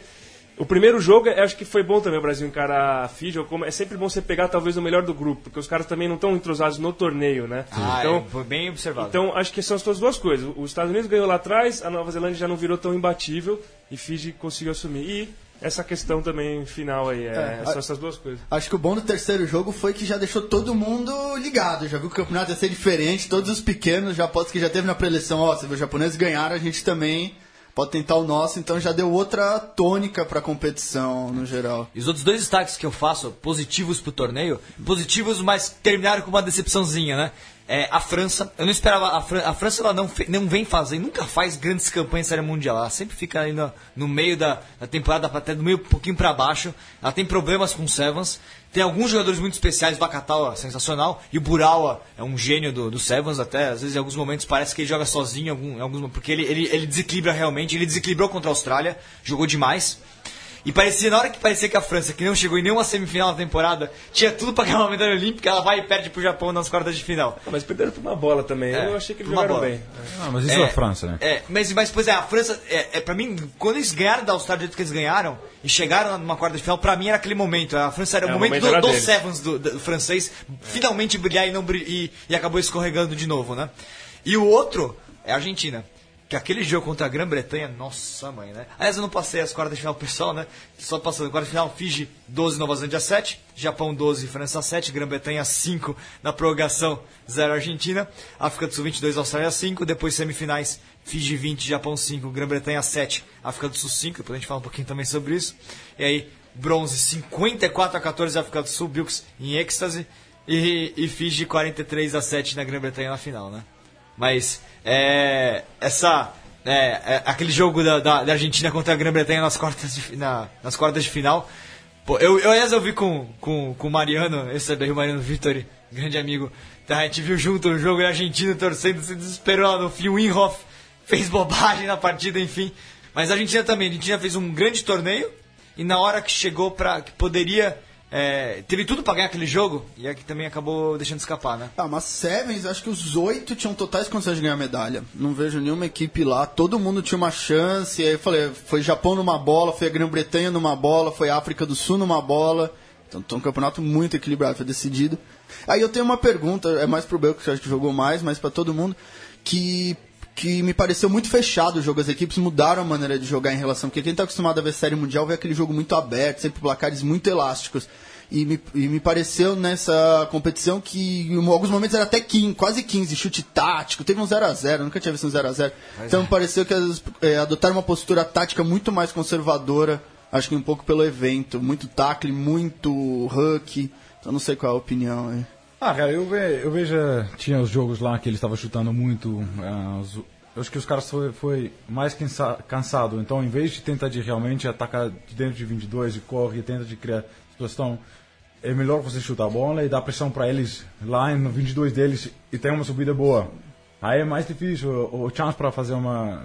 O primeiro jogo, eu acho que foi bom também o Brasil encarar a Fiji. ou como- É sempre bom você pegar talvez o melhor do grupo, porque os caras também não estão entrosados no torneio, né? Ah, então, é, foi bem observado. então acho que são as duas coisas. Os Estados Unidos ganhou lá atrás, a Nova Zelândia já não virou tão imbatível e Fiji conseguiu assumir. E essa questão também final aí, é, É, são a- essas duas coisas. Acho que o bom do terceiro jogo foi que já deixou todo mundo ligado. Já viu que o campeonato ia ser diferente, todos os pequenos, já pode que já teve na preleção, ó, se os japoneses ganharam, a gente também pode tentar o nosso, então já deu outra tônica pra competição no geral. E os outros dois destaques que eu faço, positivos pro torneio, positivos, mas terminaram com uma decepçãozinha, né? É, a França, eu não esperava. A, Fran- a França ela não, não vem fazendo, nunca faz grandes campanhas em série mundial. Ela sempre fica aí no, no meio da, da temporada, até do meio um pouquinho pra baixo. Ela tem problemas com o Sevens. Tem alguns jogadores muito especiais, o Bakatawa sensacional, e o Burawa é um gênio do, do Sevens, até às vezes em alguns momentos parece que ele joga sozinho, em algum, em alguns, porque ele, ele, ele desequilibra realmente, ele desequilibrou contra a Austrália, jogou demais. E parecia, na hora que parecia que a França, que não chegou em nenhuma semifinal na temporada, tinha tudo pra ganhar uma medalha olímpica, ela vai e perde pro Japão nas quartas de final. Ah, Mas perderam por uma bola também. É, eu achei que eles uma jogaram bola. bem. Ah, mas isso é, a França, né? É, mas, mas pois é, a França, é, é, pra mim, quando eles ganharam da Austrália do jeito que eles ganharam, e chegaram numa quarta de final, pra mim era aquele momento. A França era É, o momento, momento do, do. Sevens do, do francês finalmente brilhar e, não e, e acabou escorregando de novo, né? E o outro é a Argentina. Que aquele jogo contra a Grã-Bretanha, nossa mãe, né? Aliás, eu não passei as quartas de final pessoal, né? Só passando. Quarta de final, Fiji 12, Nova Zelândia 7. Japão 12, França 7. Grã-Bretanha 5 na prorrogação, 0 Argentina. África do Sul 22, Austrália 5. Depois semifinais, Fiji 20, Japão 5, Grã-Bretanha 7, África do Sul 5. Depois a gente fala um pouquinho também sobre isso. E aí, bronze 54 a 14 África do Sul, Bilks em êxtase. E, e Fiji 43 a 7 na Grã-Bretanha na final, né? Mas é, essa é, é, aquele jogo da, da, da Argentina contra a Grã-Bretanha nas quartas de, na, nas quartas de final. Pô, eu, eu, eu vi com, com, com o Mariano, esse daí o Mariano Vitori, grande amigo. Tá, a gente viu junto o jogo a Argentina torcendo, se desesperou lá no fim. O Winhoff fez bobagem na partida, enfim. Mas a Argentina também, a Argentina fez um grande torneio e na hora que chegou pra. que poderia. É, teve tudo pra ganhar aquele jogo e é que também acabou deixando escapar, né? Ah, mas Sevens, acho que os oito tinham totais condições de ganhar medalha. Não vejo nenhuma equipe lá. Todo mundo tinha uma chance. Aí eu falei, foi Japão numa bola, foi a Grã-Bretanha numa bola, foi a África do Sul numa bola. Então, foi um campeonato muito equilibrado, foi decidido. Aí eu tenho uma pergunta, é mais pro Belco, que acho que jogou mais, mas pra todo mundo, que, que me pareceu muito fechado o jogo. As equipes mudaram a maneira de jogar em relação. Porque quem tá acostumado a ver série mundial vê aquele jogo muito aberto, sempre placares muito elásticos. E me, e me pareceu nessa competição que em alguns momentos era até 15, quase 15, chute tático, teve um 0x0, nunca tinha visto um 0x0. Então me pareceu que elas é, adotaram uma postura tática muito mais conservadora Acho que um pouco pelo evento. Muito tackle, muito hook. Então não sei qual é a opinião aí. Ah, cara, eu, ve, eu vejo. Tinha os jogos lá que ele estava chutando muito. ah, os- eu acho que os caras foi, foi mais cansa, cansado. Então, em vez de tentar de realmente atacar de dentro de 22 e corre tenta de criar situação, é melhor você chutar a bola e dar pressão para eles lá no 22 deles e ter uma subida boa. Aí é mais difícil. O, o chance para fazer uma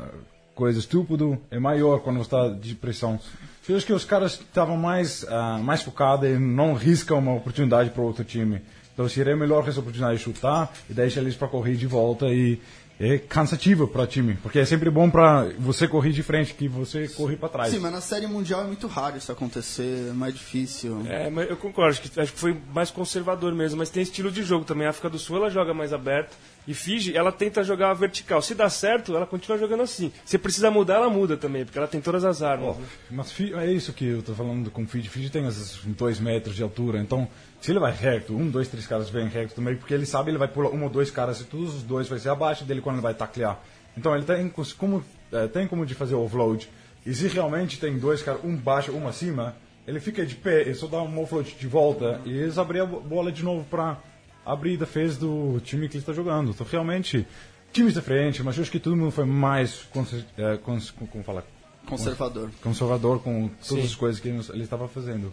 coisa estúpido é maior quando você está de pressão. Eu acho que os caras estavam mais, ah, mais focados e não riscam uma oportunidade para outro time. Então seria melhor essa oportunidade de chutar e deixar eles para correr de volta e é cansativo para time, porque é sempre bom para você correr de frente que você correr para trás. Sim, mas na série mundial é muito raro isso acontecer, é mais difícil. É, mas eu concordo, acho que, acho que foi mais conservador mesmo, mas tem estilo de jogo também. A África do Sul ela joga mais aberto e Fiji ela tenta jogar vertical. Se dá certo, ela continua jogando assim. Se precisa mudar, ela muda também, porque ela tem todas as armas. né? Mas é isso que eu tô falando com o Fiji. Fiji tem esses dois metros de altura, então se ele vai reto, um, dois, três caras vêm reto também, porque ele sabe ele vai pular um ou dois caras e todos os dois vai ser abaixo dele quando ele vai taclear. Então ele tem como, eh, tem como de fazer offload. E se realmente tem dois caras, um baixo, um acima, ele fica de pé e só dá um offload de volta e eles abrem a bo- bola de novo para a defesa do time que ele está jogando. Então realmente, times diferentes, mas eu acho que todo mundo foi mais, conser- eh, cons- como fala, Conservador. conservador com todas as coisas que ele estava fazendo.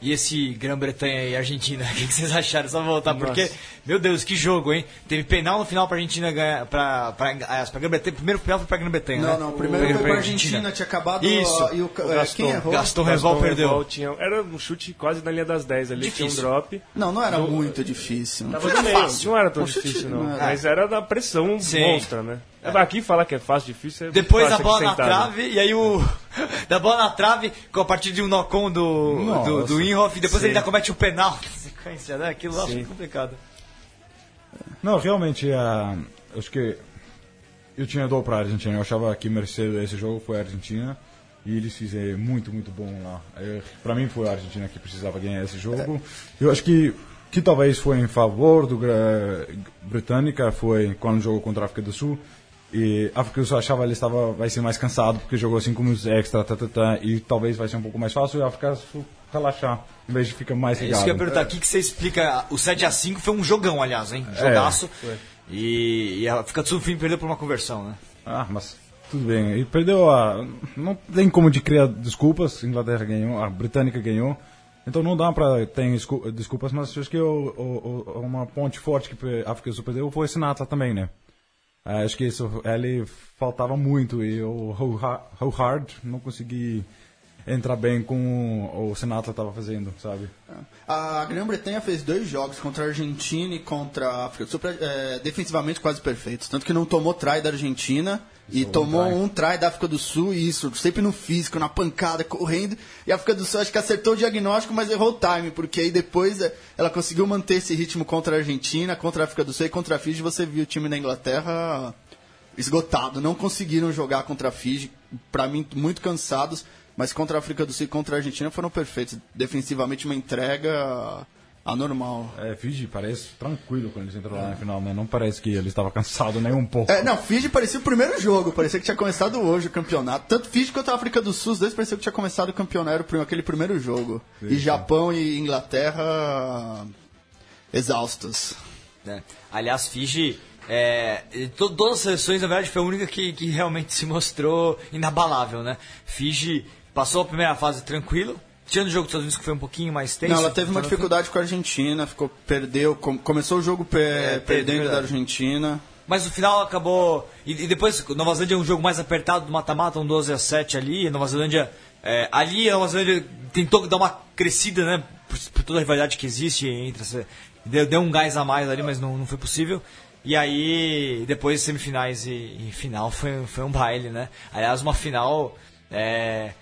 E esse Grã-Bretanha e Argentina, (laughs) o que, que vocês acharam? Só voltar, Nossa. porque, meu Deus, que jogo, hein? Teve penal no final pra Argentina ganhar. Pra, pra, aliás, pra Grã-Bretanha. Primeiro penal foi pra Grã-Bretanha, né? Não, não, primeiro Foi foi pra pra Argentina, tinha acabado Isso. e o, O é, Gaston. quem errou? Gaston Reval perdeu. Tinha, era um chute quase na linha das 10 ali, Difícil. tinha um drop. Não, não era muito difícil. Tava no meio, não era tão O difícil não, não era. mas era da pressão Sim. monstra, né? É. Aqui falar que é fácil, difícil é Depois a bola na sentado. trave, e aí o. (laughs) da bola na trave, com a partir de um knock-on do, Nossa. do, do Inhoff, depois Sim. ele ainda comete o penal. Que sequência, né? Aquilo Sim. foi complicado. Não, realmente, ah, acho que eu tinha dó para a Argentina. Eu achava que merecido esse jogo foi a Argentina e eles fizeram muito, muito bom lá. Para mim foi a Argentina que precisava ganhar esse jogo. Eu acho que que talvez foi em favor do Gra- Britânica foi quando jogou contra a África do Sul. E a África do Sul achava que ele estava vai ser mais cansado porque jogou assim como os extra, tá, tá, tá, e talvez vai ser um pouco mais fácil e a África relaxar em vez de ficar mais É ligado. isso que eu ia perguntar. O que, que você explica? O 7x5 foi um jogão, aliás, hein? Jogaço. e, e a África do Sul, fim, perdeu por uma conversão, né? Ah, mas tudo bem. Ele perdeu a. Não tem como de criar desculpas. Inglaterra ganhou, a Britânica ganhou. Então não dá para ter escu- desculpas, mas acho que o, o, o- uma ponte forte que a África do Sul perdeu foi o Sinatra também, né? Ah, acho que isso ele faltava muito e o Howard não consegui entrar bem com o Sinatra estava fazendo, sabe? A Grã-Bretanha fez dois jogos contra a Argentina e contra a África do Sul, é, defensivamente quase perfeitos. Tanto que não tomou try da Argentina e tomou try. um try da África do Sul, e isso, sempre no físico, na pancada, correndo. E a África do Sul acho que acertou o diagnóstico, mas errou o time, porque aí depois é, ela conseguiu manter esse ritmo contra a Argentina, contra a África do Sul e contra a Fiji. Você viu o time da Inglaterra esgotado. Não conseguiram jogar contra a Fiji, pra mim, muito cansados. Mas contra a África do Sul e contra a Argentina foram perfeitos. Defensivamente, uma entrega anormal. É, Fiji parece tranquilo quando eles entraram lá na final, né? Não parece que ele estava cansado nem um pouco. É, não, Fiji parecia o primeiro jogo, parecia que tinha começado hoje o campeonato. Tanto Fiji quanto a África do Sul, os dois parecia que tinha começado o campeonato, aquele primeiro jogo. E Japão e Inglaterra exaustos. né? Aliás, Fiji, é, e to- todas as seleções, na verdade, foi a única que, que realmente se mostrou inabalável, né? Fiji passou a primeira fase tranquilo, tirando o jogo dos Estados Unidos que foi um pouquinho mais tenso. Não, ela teve uma dificuldade com a Argentina, ficou, perdeu, com- começou o jogo pe- É, perdendo da verdade. Argentina. Mas no final acabou. E, e depois, Nova Zelândia é um jogo mais apertado do mata-mata, um 12 a 7 ali. Nova Zelândia. é, ali a Nova Zelândia tentou dar uma crescida, né? Por, por toda a rivalidade que existe entre. Deu, deu um gás a mais ali, mas não, não foi possível. E aí, depois semifinais e, e final foi, foi um baile, né? Aliás, uma final. é,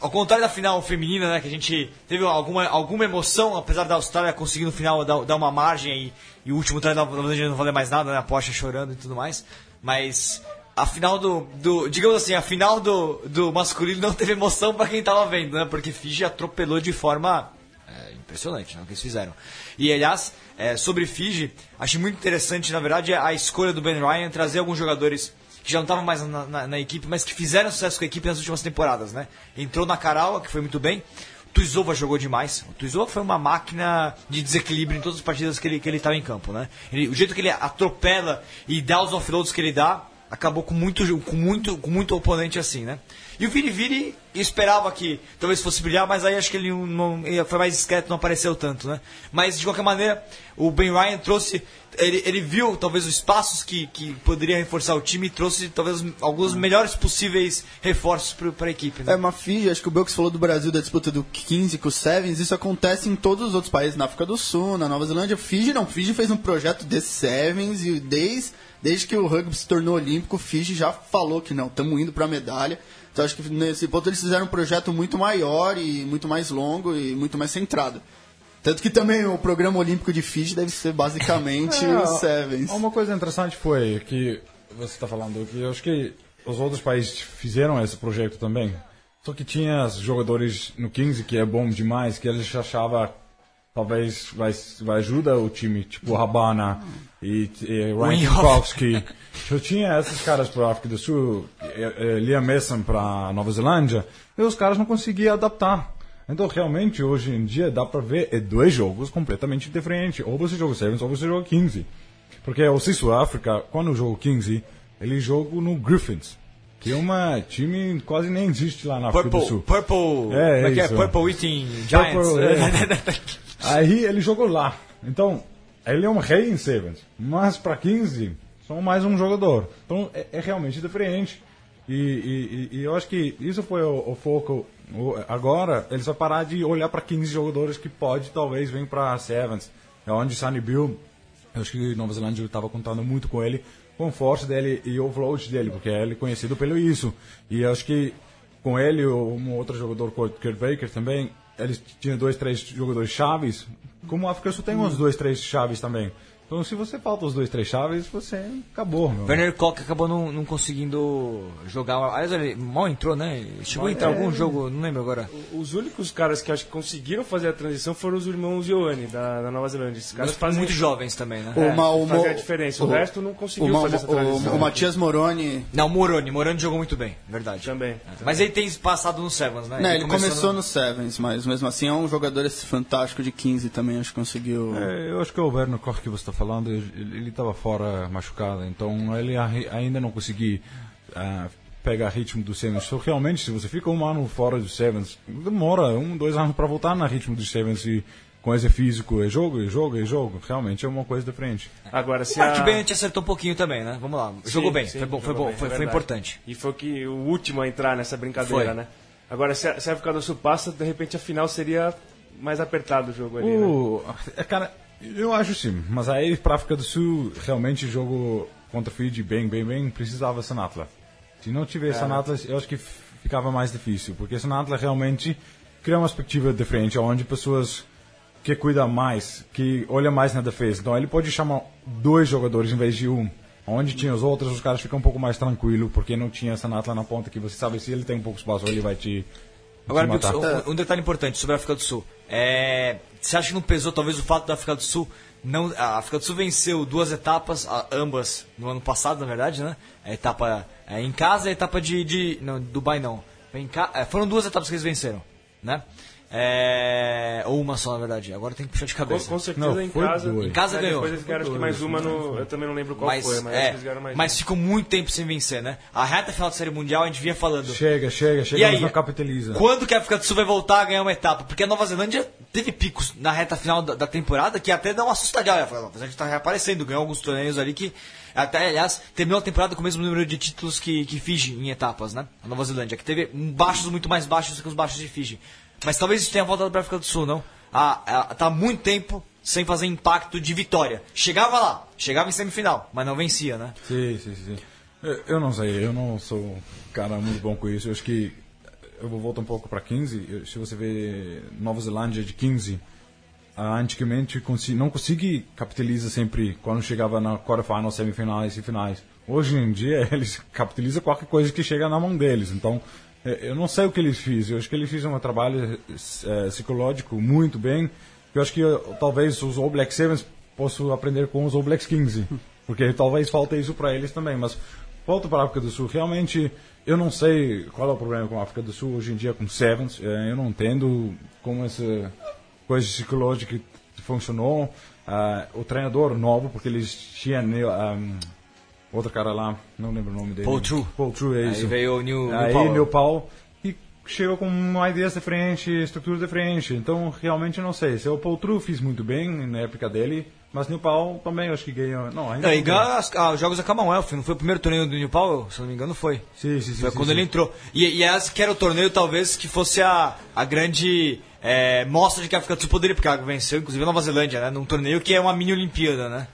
ao contrário da final feminina, né, que a gente teve alguma, alguma emoção, apesar da Austrália conseguir no final dar, dar uma margem e, e o último try da Zelândia não valer mais nada, né, a Porsche chorando e tudo mais. Mas a final do, do digamos assim, a final do, do masculino não teve emoção para quem tava vendo, né, porque Fiji atropelou de forma é, impressionante né, o que eles fizeram. E aliás, é, sobre Fiji, achei muito interessante, na verdade, a escolha do Ben Ryan trazer alguns jogadores que já não estavam mais na, na, na equipe, mas que fizeram sucesso com a equipe nas últimas temporadas, né? Entrou na Carawa, que foi muito bem. O Tuizova jogou demais. O Tuizova foi uma máquina de desequilíbrio em todas as partidas que ele que ele estava em campo, né? Ele- o jeito que ele atropela e dá os offloads que ele dá, acabou com muito com muito com muito oponente assim, né? E o Viri Viri esperava que talvez fosse brilhar, mas aí acho que ele não foi mais discreto, não apareceu tanto, né? Mas de qualquer maneira, o Ben Ryan trouxe ele, ele viu talvez os espaços que, que poderia reforçar o time e trouxe talvez alguns melhores possíveis reforços para a equipe, né? É, uma Fiji, acho que o Belks falou do Brasil da disputa do 15 com o Sevens, isso acontece em todos os outros países, na África do Sul, na Nova Zelândia. Fiji não, Fiji fez um projeto de Sevens e desde, desde que o rugby se tornou olímpico, Fiji já falou que não, estamos indo para medalha. Então acho que nesse ponto eles fizeram um projeto muito maior e muito mais longo e muito mais centrado. Tanto que também o programa olímpico de Fiji deve ser basicamente (laughs) É, o Sevens. Uma coisa interessante foi que você está falando que eu acho que os outros países fizeram esse projeto também. Só que tinha jogadores no 15 que é bom demais, que eles achavam talvez vai, vai ajudar o time, tipo Rabana e, e Ryan. Kukowski. Eu tinha esses caras para África do Sul, Liam Mason para Nova Zelândia, e os caras não conseguiam adaptar. Então, realmente, hoje em dia, dá para ver é dois jogos completamente diferentes. Ou você joga Sevens, ou você joga 15. Porque o Sul África, quando eu jogo 15, ele joga no Griffins, que é uma time que quase nem existe lá na África do Purple, Sul. Purple, É, é é? Purple Eating Giants. Purple, é. (laughs) Aí ele jogou lá. Então, ele é um rei em Sevens. Mas para 15, são mais um jogador. Então, é, é realmente diferente. E, e- e- e eu acho que isso foi o, o foco. O- agora, eles vão parar de olhar para 15 jogadores que pode, talvez, vir para Sevens. É onde Sunny Bill, eu acho que Nova Zelândia estava contando muito com ele, com força dele e o float dele, porque ele é conhecido pelo isso. E eu acho que com ele, um outro jogador, Kurt Baker também, eles tinham dois, três jogadores chaves. Como a África só tem uns dois, três chaves também. Então, se você falta os dois, três chaves, você acabou, meu. Werner Koch acabou não, não conseguindo jogar. Aliás, ele mal entrou, né? Chegou a entrar em algum jogo, não lembro agora. Os únicos caras que acho que conseguiram fazer a transição foram os irmãos Ioane, da, da Nova Zelândia. Esses caras Mas fazem muito jovens também, né? É, Uma- uma- fazem a diferença. O, resto não conseguiu o, fazer essa o, transição. o Matias Moroni Não, Moroni. Moroni jogou muito bem, verdade. Também. Mas ele tem passado no Sevens, né? Não, ele começou, no- no Sevens, mas mesmo assim é um jogador esse fantástico de 15 também, acho que conseguiu. É, eu acho que o Werner Koch que você está falando, ele estava fora machucado, então ele ainda não conseguiu ah, pegar ritmo do Sevens. Só realmente, se você fica um ano fora do Sevens, demora um, dois anos para voltar no ritmo do Sevens e com esse físico, é jogo, é jogo, é jogo. Realmente é uma coisa diferente. Agora, se O Mark a... Bennett acertou um pouquinho também, né? Vamos lá. Jogou Sim, bem, sim, foi bom, foi bom, bem, foi, é foi importante. E foi que, o último a entrar nessa brincadeira, Foi. né? Agora, se a, se a África do Sul passa, de repente a final seria mais apertado o jogo ali, né? O, é, cara, eu acho sim, mas aí para África do Sul, realmente o jogo contra o Fiji bem, bem, bem, precisava Sanatla. Se não tivesse Sanatla, eu acho que ficava mais difícil, porque Sanatla realmente cria uma perspectiva diferente, onde pessoas que cuidam mais, que olham mais na defesa. Então ele pode chamar dois jogadores em vez de um. Onde tinha os outros, os caras ficam um pouco mais tranquilos, porque não tinha Sanatla na ponta, que você sabe se ele tem um pouco espaço, ele vai te, Agora, um, um detalhe importante sobre a África do Sul. É, você acha que não pesou talvez o fato da África do Sul não a África do Sul venceu duas etapas, ambas no ano passado, na verdade, né? A etapa é, em casa e a etapa de, de não, Dubai não. Ca- é, foram duas etapas que eles venceram, né? É, ou uma só, na verdade. Agora tem que puxar de Com, cabeça. com certeza Não, em casa. dois. Em casa É, ganhou. Depois eles ganharam mais uma no. Eu também não lembro qual mas, foi, mas é, eles ganharam mais mas uma. ficou muito tempo sem vencer, né? A reta final da Série Mundial a gente vinha falando. Chega, chega, E chega, aí, mas não capitaliza. quando que a África do Sul vai voltar a ganhar uma etapa? Porque a Nova Zelândia teve picos na reta final da, da temporada que até dá uma assustadinha. A Nova Zelândia está reaparecendo, ganhou alguns torneios ali que, até, aliás, terminou a temporada com o mesmo número de títulos que, que Fiji em etapas, né? A Nova Zelândia, que teve um baixos muito mais baixos que os baixos de Fiji. Mas talvez isso tenha voltado para a África do Sul, não? Ah, ah, tá há muito tempo sem fazer impacto de vitória. Chegava lá, chegava em semifinal, mas não vencia, né? Sim, sim, sim. Eu, eu não sei, eu não sou um cara muito bom com isso. Eu acho que eu vou voltar um pouco para 15. Eu- Se você vê Nova Zelândia de 15, ah, antigamente não consegui capitalizar sempre quando chegava na quarterfinal, semifinais e finais. Hoje em dia (laughs) eles capitalizam qualquer coisa que chega na mão deles. Então eu não sei o que eles fizeram. Eu acho que eles fizeram um trabalho eh, psicológico muito bem. Eu acho que talvez os All Black Sevens possam aprender com os All Blacks 15. Porque talvez falte isso para eles também. Mas volto para a África do Sul. Realmente, eu não sei qual é o problema com a África do Sul hoje em dia com Sevens. É, eu não entendo como essa coisa psicológica funcionou. Ah, o treinador novo, porque eles tinham um, outro cara lá, não lembro o nome dele. Paul True. Paul True, é Aí isso. veio o New, New Aí. New Paul, e chegou com uma ideia diferente, estrutura diferente. Então, realmente, não sei. Se o Paul True fiz muito bem na época dele, mas New Paul também acho que ganhou. Não, ainda Não, e não as- ah, os jogos da Commonwealth, não foi o primeiro torneio do New Power? Se eu não me engano, foi. Sim, sim, sim. Foi sim, quando sim. ele entrou. E, e essa que era o torneio, talvez, que fosse a, a grande é, mostra de que a África do Sul poderia, porque ela venceu, inclusive, a Nova Zelândia, né? Num torneio que é uma mini Olimpíada, né?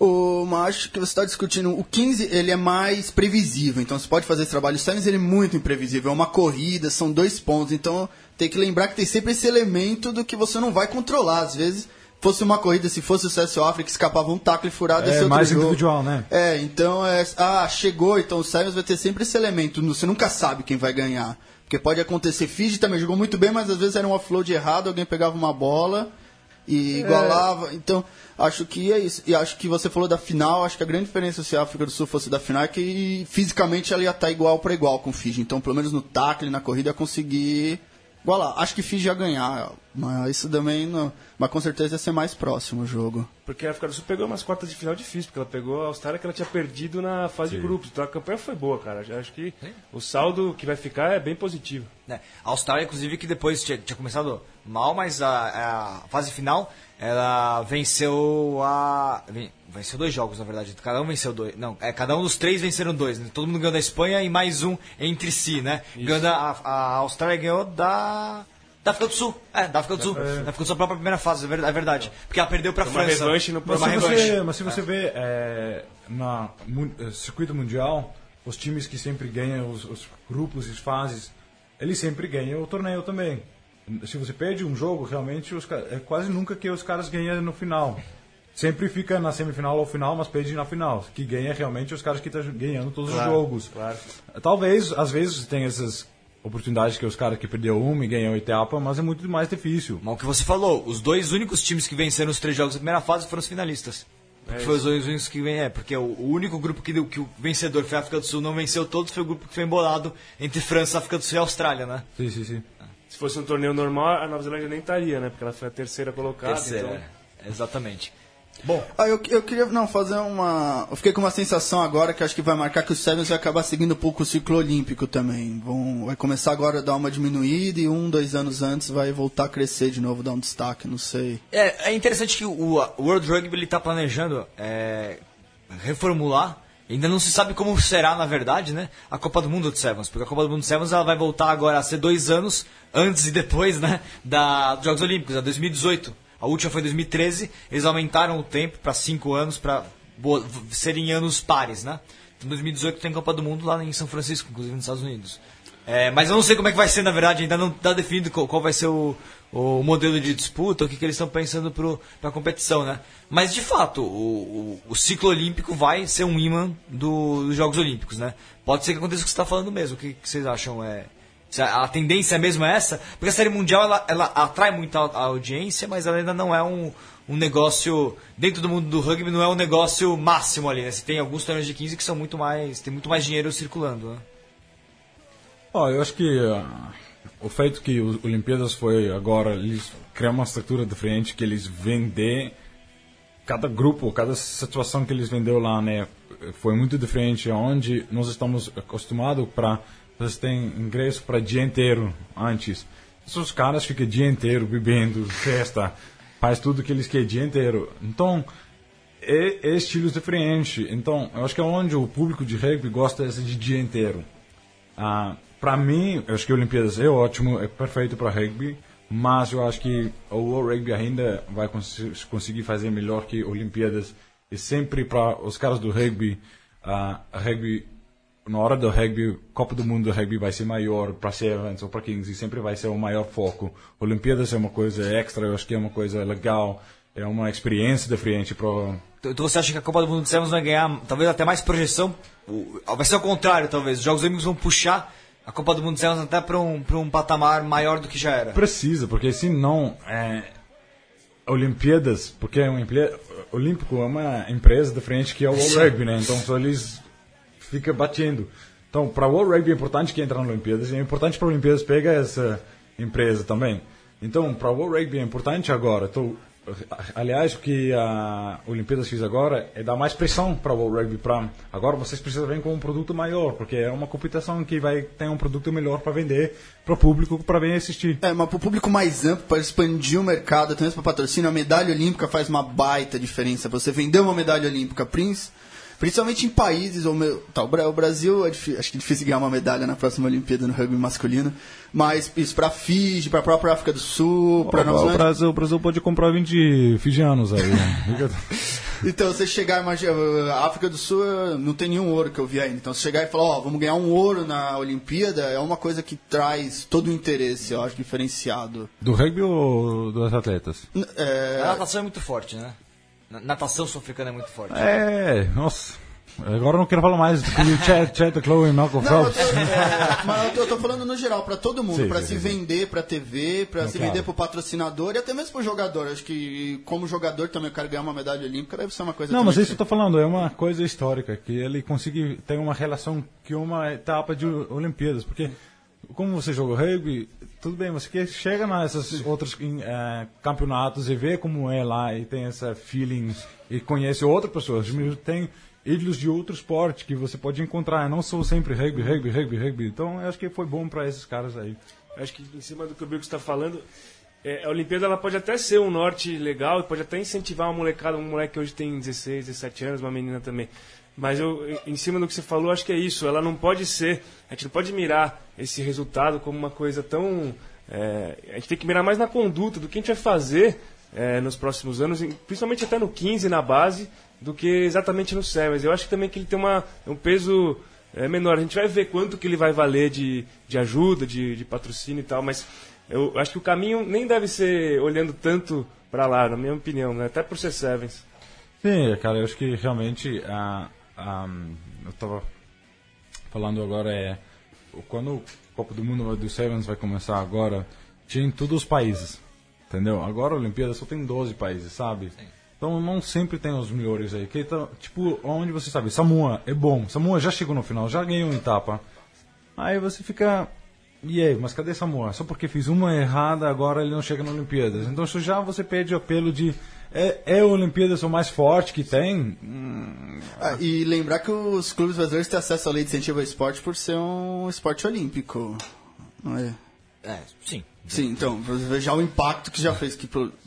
O, mas acho que você está discutindo. O 15 ele é mais previsível, então você pode fazer esse trabalho. O Sevens ele é muito imprevisível, é uma corrida, são dois pontos. Então tem que lembrar que tem sempre esse elemento do que você não vai controlar. Às vezes, fosse uma corrida, se fosse o CSO África, que escapava um tackle furado É esse outro mais jogo. individual, né? É, então é. Ah, chegou, então o Sevens vai ter sempre esse elemento. Você nunca sabe quem vai ganhar. Porque pode acontecer. Fiji também jogou muito bem, mas às vezes era um offload errado, alguém pegava uma bola e igualava. Então, acho que é isso. E acho que você falou da final, acho que a grande diferença se a África do Sul fosse da final é que fisicamente ela ia estar igual para igual com o Fiji. Então, pelo menos no tackle, na corrida, ia conseguir igualar. Acho que Fiji ia ganhar, mas isso também não. Mas com certeza ia ser mais próximo o jogo. Porque a África do Sul pegou umas quartas de final difíceis, porque ela pegou a Austrália que ela tinha perdido na fase de grupos. Então a campanha foi boa, cara. Acho que o saldo que vai ficar é bem positivo. né? A Austrália, inclusive, que depois tinha, tinha começado mal, mas a, a fase final, ela venceu a... ven- Venceu dois jogos, na verdade. Cada um venceu dois. Não, é, cada um dos três venceram dois. Né? Todo mundo ganhou da Espanha e mais um entre si, né? Ganhando a, a Austrália ganhou da... Da África do Sul. É, da África do Sul. Da África do Sul própria primeira fase, é é verdade. Porque ela perdeu pra Foi uma França. revanche no Mas se, você, mas se você vê é, na eh, circuito mundial, os times que sempre ganham os, os grupos e as fases, eles sempre ganham o torneio também. Se você perde um jogo, realmente os, é quase nunca que os caras ganham no final. Sempre fica na semifinal ou final, mas perde na final. Que ganha realmente os caras que estão ganhando todos os jogos. Claro. Talvez, às vezes, tem essas oportunidades que os caras que perderam uma e ganham a etapa, mas é muito mais difícil. Mas o que você falou, os dois únicos times que venceram os três jogos da primeira fase foram os finalistas. Porque foi os dois únicos que vem, é, porque o, único grupo que, que o vencedor foi a África do Sul não venceu todos, foi o grupo que foi embolado entre França, África do Sul e Austrália, né? Sim, sim, sim. Se fosse um torneio normal, a Nova Zelândia nem estaria, né? Porque ela foi a terceira colocada. Terceira, então... é, exatamente. Ah, eu, eu queria não fazer uma. Eu fiquei com uma sensação agora que acho que vai marcar que o Sevens vai acabar seguindo um pouco o ciclo olímpico também. Vão, vai começar agora a dar uma diminuída e um, dois anos antes vai voltar a crescer de novo, dar um destaque, não sei. É, é interessante que o, o World Rugby está planejando é, reformular. Ainda não se sabe como será, na verdade, né? A Copa do Mundo de Sevens. Porque a Copa do Mundo de Sevens ela vai voltar agora a ser dois anos antes e depois, né? Da, dos Jogos Olímpicos, a 2018. A última foi em 2013. Eles aumentaram o tempo para cinco anos para serem anos pares, né? Em 2018 tem Copa do Mundo lá em São Francisco, inclusive nos Estados Unidos. É, mas eu não sei como é que vai ser, na verdade, ainda não está definido qual vai ser o, o modelo de disputa, o que, que eles estão pensando para a competição, né? Mas, de fato, o, o, o ciclo olímpico vai ser um imã do- dos Jogos Olímpicos, né? Pode ser que aconteça o que você está falando mesmo. O que, que vocês acham? É, a, a tendência mesmo é essa? Porque a Série Mundial, ela, ela atrai muita au- audiência, mas ela ainda não é um, um negócio... Dentro do mundo do rugby, não é um negócio máximo ali, né? Você tem alguns torneios de 15 que são muito mais... Tem muito mais dinheiro circulando, né? Ó, eu acho que ah, o feito que os Olimpíadas foi agora, eles criam uma estrutura diferente que eles vendem cada grupo, cada situação que eles vendeu lá, né, foi muito diferente onde nós estamos acostumados para vocês têm ingresso para dia inteiro antes. Esses caras ficam dia inteiro bebendo, festa, faz tudo que eles querem dia inteiro. Então, é, é estilos diferentes. Então, eu acho que é onde o público de rugby gosta desse de dia inteiro. Ah, para mim, eu acho que Olimpíadas é ótimo, é perfeito para rugby, mas eu acho que o Rugby ainda vai cons conseguir fazer melhor que Olimpíadas. E sempre para os caras do rugby, ah, rugby na hora do rugby, Copa do Mundo do rugby vai ser maior para Sevens ou para Kings e sempre vai ser o maior foco. Olimpíadas é uma coisa extra, eu acho que é uma coisa legal, é uma experiência diferente para Então então você acha que a Copa do Mundo de Sevens vai ganhar talvez até mais projeção? Vai ser o contrário, talvez. Os Jogos Olímpicos vão puxar a Copa do Mundo de Sevens até para um, pra um patamar maior do que já era. Precisa, porque senão é, Olimpíadas, porque é Olimpíada, Olímpico é uma empresa diferente que é o World Rugby, né? Então só eles ficam batendo. Então, para o World Rugby é importante que entre na Olimpíadas, e é importante para a Olimpíadas pegar essa empresa também. Então, para o World Rugby é importante agora. Então, aliás, o que a Olimpíadas fez agora é dar mais pressão para o Rugby. Pra, agora vocês precisam vir com um produto maior, porque é uma competição que vai ter um produto melhor para vender para o público, para vir assistir. É, mas para o público mais amplo, para expandir o mercado, até mesmo para patrocínio, a medalha olímpica faz uma baita diferença. Você vender uma medalha olímpica, Prince Principalmente em países, ou meu, tá, o Brasil, é difícil, acho que é difícil ganhar uma medalha na próxima Olimpíada no rugby masculino, mas isso para Fiji, para a própria África do Sul, para Nova Zelândia. O Brasil, o Brasil pode comprar 20 fijianos aí. Né? (laughs) então, você chegar, imagina, a África do Sul não tem nenhum ouro que eu vi ainda. Então, você chegar e falar, ó, oh, vamos ganhar um ouro na Olimpíada, é uma coisa que traz todo o interesse, eu acho, diferenciado. Do rugby ou dos atletas? É... A natação é muito forte, né? Natação sul-africana é muito forte. É, nossa. Agora eu não quero falar mais do Chad, Chad (laughs) Chloe e Malcolm Phelps. É, (laughs) mas eu tô, eu tô, falando no geral, para todo mundo, para se sim, vender para TV, para se claro. vender para o patrocinador e até mesmo para o jogador. Acho que como jogador também eu quero ganhar uma medalha olímpica, deve ser uma coisa Não, mas isso que eu tô falando, é uma coisa histórica, que ele consegue ter uma relação que uma etapa de Olimpíadas, porque como você joga rugby, tudo bem, você chega nesses outros uh, campeonatos e vê como é lá e tem essa feeling e conhece outras pessoas. Tem ídolos de outro esporte que você pode encontrar. Eu não sou sempre rugby, rugby, rugby, rugby. Então eu acho que foi bom para esses caras aí. Eu acho que em cima do que o Bico está falando, é, a Olimpíada ela pode até ser um norte legal, pode até incentivar uma molecada, um moleque que hoje tem 16, 17 anos, uma menina também. Mas eu, em cima do que você falou, acho que é isso. Ela não pode ser, a gente não pode mirar esse resultado como uma coisa tão. É, a gente tem que mirar mais na conduta do que a gente vai fazer é, nos próximos anos, principalmente até no 15 na base, do que exatamente no céu. Mas eu acho também que ele tem uma, um peso é, menor. A gente vai ver quanto que ele vai valer de, de ajuda, de, de patrocínio e tal, mas eu acho que o caminho nem deve ser olhando tanto para lá, na minha opinião, né? até por ser Sevens. Sim, cara, eu acho que realmente um, eu estava falando agora é quando o Copa do Mundo do Sevens vai começar agora, tinha em todos os países, entendeu? Agora a Olimpíada só tem 12 países, sabe? Sim. Então não sempre tem os melhores aí. Que tá, tipo, onde você sabe, Samoa é bom, Samoa já chegou no final, já ganhou uma etapa. Aí você fica, e aí, mas cadê Samoa? Só porque fiz uma errada, agora ele não chega na Olimpíadas. Então já você pede o apelo de é, é a Olimpíadas o mais forte que tem. Ah, e lembrar que os clubes brasileiros têm acesso à lei de incentivo ao esporte por ser um esporte olímpico. Não é? É, sim. Sim, então, veja o impacto que já fez, que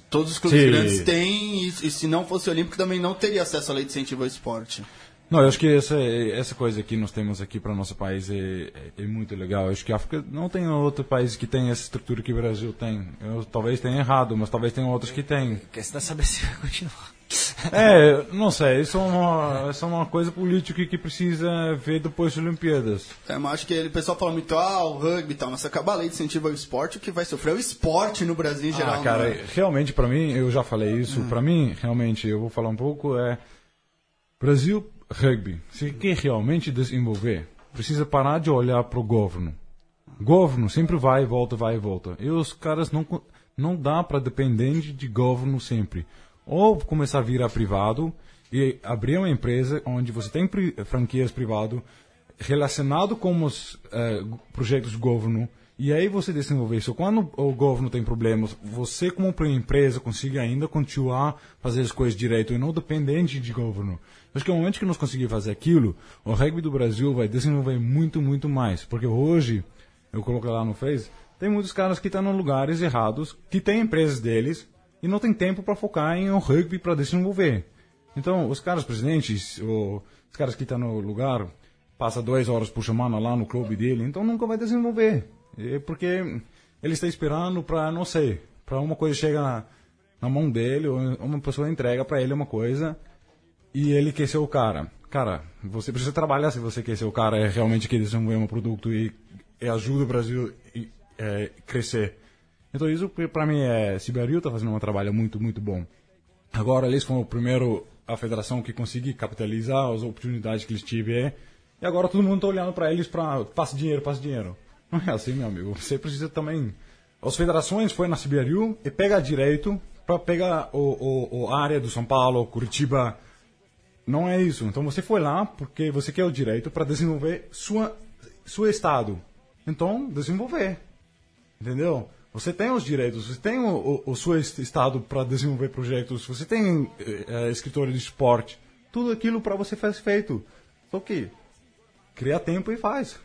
todos os clubes sim. grandes têm, e, e se não fosse olímpico também não teria acesso à lei de incentivo ao esporte. Não, eu acho que essa, essa coisa que nós temos aqui para nosso país é, é, é, muito legal. Eu acho que a África não tem outro país que tem essa estrutura que o Brasil tem. Eu talvez tenha errado, mas talvez tenha outros que têm. Questão é saber se vai continuar. É, não sei, isso é uma, isso é uma coisa política que precisa ver depois das Olimpíadas. É, mas acho que o pessoal fala muito, ah, o rugby e tal, mas se acabar a lei de incentivo ao esporte, o que vai sofrer é o esporte no Brasil em geral. Ah, cara, é? realmente para mim, eu já falei isso, hum. para mim, realmente, eu vou falar um pouco, é... Brasil rugby, se quer realmente desenvolver, precisa parar de olhar para o governo. Governo sempre vai e volta, vai e volta. E os caras não, não dá para depender de governo sempre. Ou começar a virar privado e abrir uma empresa onde você tem franquias privado relacionado com os uh, projetos do governo e aí você desenvolver isso. Quando o governo tem problemas, você como empresa consiga ainda continuar fazer as coisas direito e não dependente de governo. Acho que no momento que nós conseguirmos fazer aquilo, o rugby do Brasil vai desenvolver muito, muito mais. Porque hoje, eu coloquei lá no Face, tem muitos caras que estão em lugares errados, que têm empresas deles e não tem tempo para focar em um rugby para desenvolver. Então, os caras presidentes, os caras que estão no lugar, passa duas horas por semana lá no clube dele, então nunca vai desenvolver. É porque ele está esperando para, não sei, para uma coisa chegar na mão dele, ou uma pessoa entrega para ele uma coisa e ele quer ser o cara. Cara, você precisa trabalhar se você quer ser o cara, é realmente quer desenvolver um produto e, e ajuda o Brasil a é, crescer. Então isso para mim é, Siberiu está fazendo um trabalho muito, muito bom. Agora eles foram o primeiro, a federação que conseguiu capitalizar as oportunidades que eles tiveram. E agora todo mundo está olhando para eles para passa dinheiro, passa dinheiro. Não é assim, meu amigo. Você precisa também. As federações foi na Siberiu e pega direito para pegar o, o, o área do São Paulo, Curitiba. Não é isso. Então você foi lá porque você quer o direito para desenvolver sua, seu estado. Então, desenvolver. Entendeu? Você tem os direitos, você tem o, o, o seu estado para desenvolver projetos, você tem é, escritório de esporte, tudo aquilo para você fazer feito. Só que cria tempo e faz.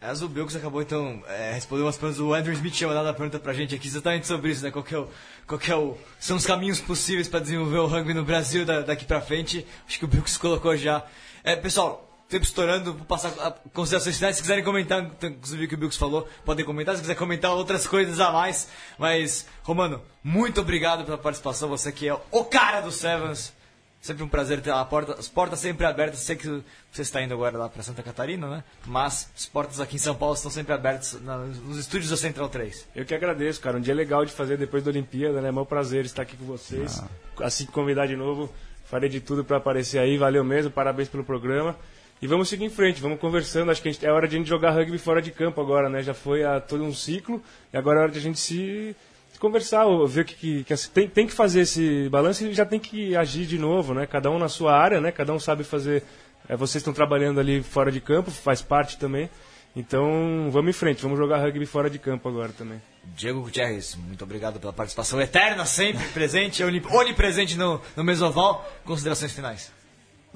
É, o Bilks acabou então é, umas perguntas. O Andrew Smith tinha mandado a pergunta pra gente aqui exatamente sobre isso, né? Qual que é o, qual que é o, são os caminhos possíveis para desenvolver o rugby no Brasil da, daqui pra frente. Acho que o Bilks colocou já. É, pessoal, tempo estourando, vou passar a considerações finais. Se quiserem comentar, inclusive o que o Bilks falou, podem comentar. Se quiser comentar outras coisas a mais. Mas, Romano, muito obrigado pela participação. Você que é o cara do Sevens. Sempre um prazer ter a porta, as portas sempre abertas. Sei que você está indo agora lá para Santa Catarina, né? Mas as portas aqui em São Paulo estão sempre abertas na, nos estúdios da Central 3. Eu que agradeço, cara. Um dia legal de fazer depois da Olimpíada, né? É um prazer estar aqui com vocês. Ah. Assim que convidar de novo, farei de tudo para aparecer aí. Valeu mesmo, parabéns pelo programa. E vamos seguir em frente, vamos conversando. Acho que gente, é hora de a gente jogar rugby fora de campo agora, né? Já foi a todo um ciclo e agora é hora de a gente se conversar, ver o que, que, que, tem, tem que fazer esse balanço e já tem que agir de novo, né? Cada um na sua área, né? Cada um sabe fazer. É, vocês estão trabalhando ali fora de campo, faz parte também. Então, vamos em frente, vamos jogar rugby fora de campo agora também. Diego Gutierrez, muito obrigado pela participação eterna, sempre presente, (laughs) onipresente no, no Mesoval. Considerações finais.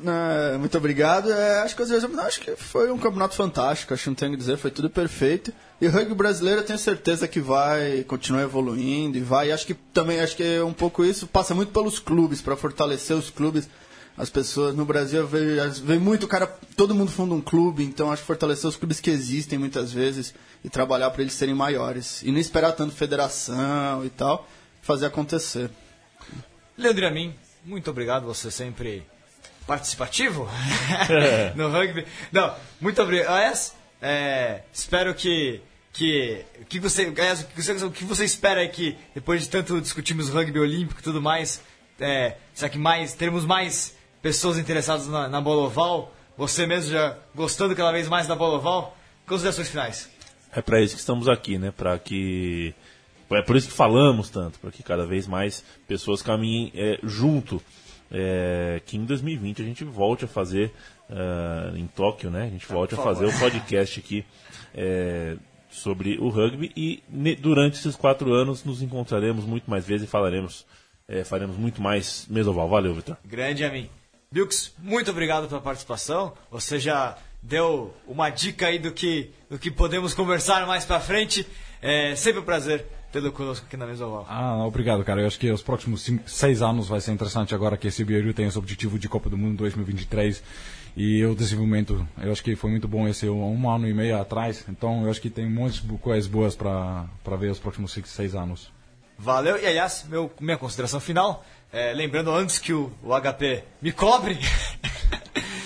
É, muito obrigado. É, acho que vezes acho que foi um campeonato fantástico, acho que não tenho que dizer, foi tudo perfeito. E o rugby brasileiro eu tenho certeza que vai continuar evoluindo e vai. E acho que também acho que é um pouco isso passa muito pelos clubes para fortalecer os clubes. As pessoas no Brasil vê muito cara, todo mundo funda um clube, então acho que fortalecer os clubes que existem muitas vezes e trabalhar para eles serem maiores e não esperar tanto federação e tal, fazer acontecer. Leandro Amin, muito obrigado, você sempre participativo (laughs) no rugby. Não, muito obrigado. Aliás, é, espero que que que você, aliás, o que você espera é que depois de tanto discutirmos rugby olímpico e tudo mais, é, será que mais teremos mais pessoas interessadas na, na bola oval? Você mesmo já gostando cada vez mais da bola oval? Considerações finais. É para isso que estamos aqui, né? Para que é por isso que falamos tanto, para que cada vez mais pessoas caminhem é, junto é, que em 2020 a gente volte a fazer uh, em Tóquio, né? A gente volte a fazer o podcast aqui é, sobre o rugby e ne, durante esses quatro anos nos encontraremos muito mais vezes e falaremos, é, faremos muito mais mesoval. Valeu, Vitor. Grande a mim. Bilks, muito obrigado pela participação. Você já deu uma dica aí do que, do que podemos conversar mais para frente. É sempre um prazer tê-lo conosco aqui na Mesoval. Ah, obrigado, cara. Eu acho que os próximos cinco, seis anos vai ser interessante agora que esse Bieru tem esse objetivo de Copa do Mundo 2023 e o desenvolvimento. Eu acho que foi muito bom esse um ano e meio atrás. Então, eu acho que tem muitas coisas boas para ver os próximos cinco, seis anos. Valeu. E aliás, meu, minha consideração final, é, lembrando antes que o, o HP me cobre. (laughs)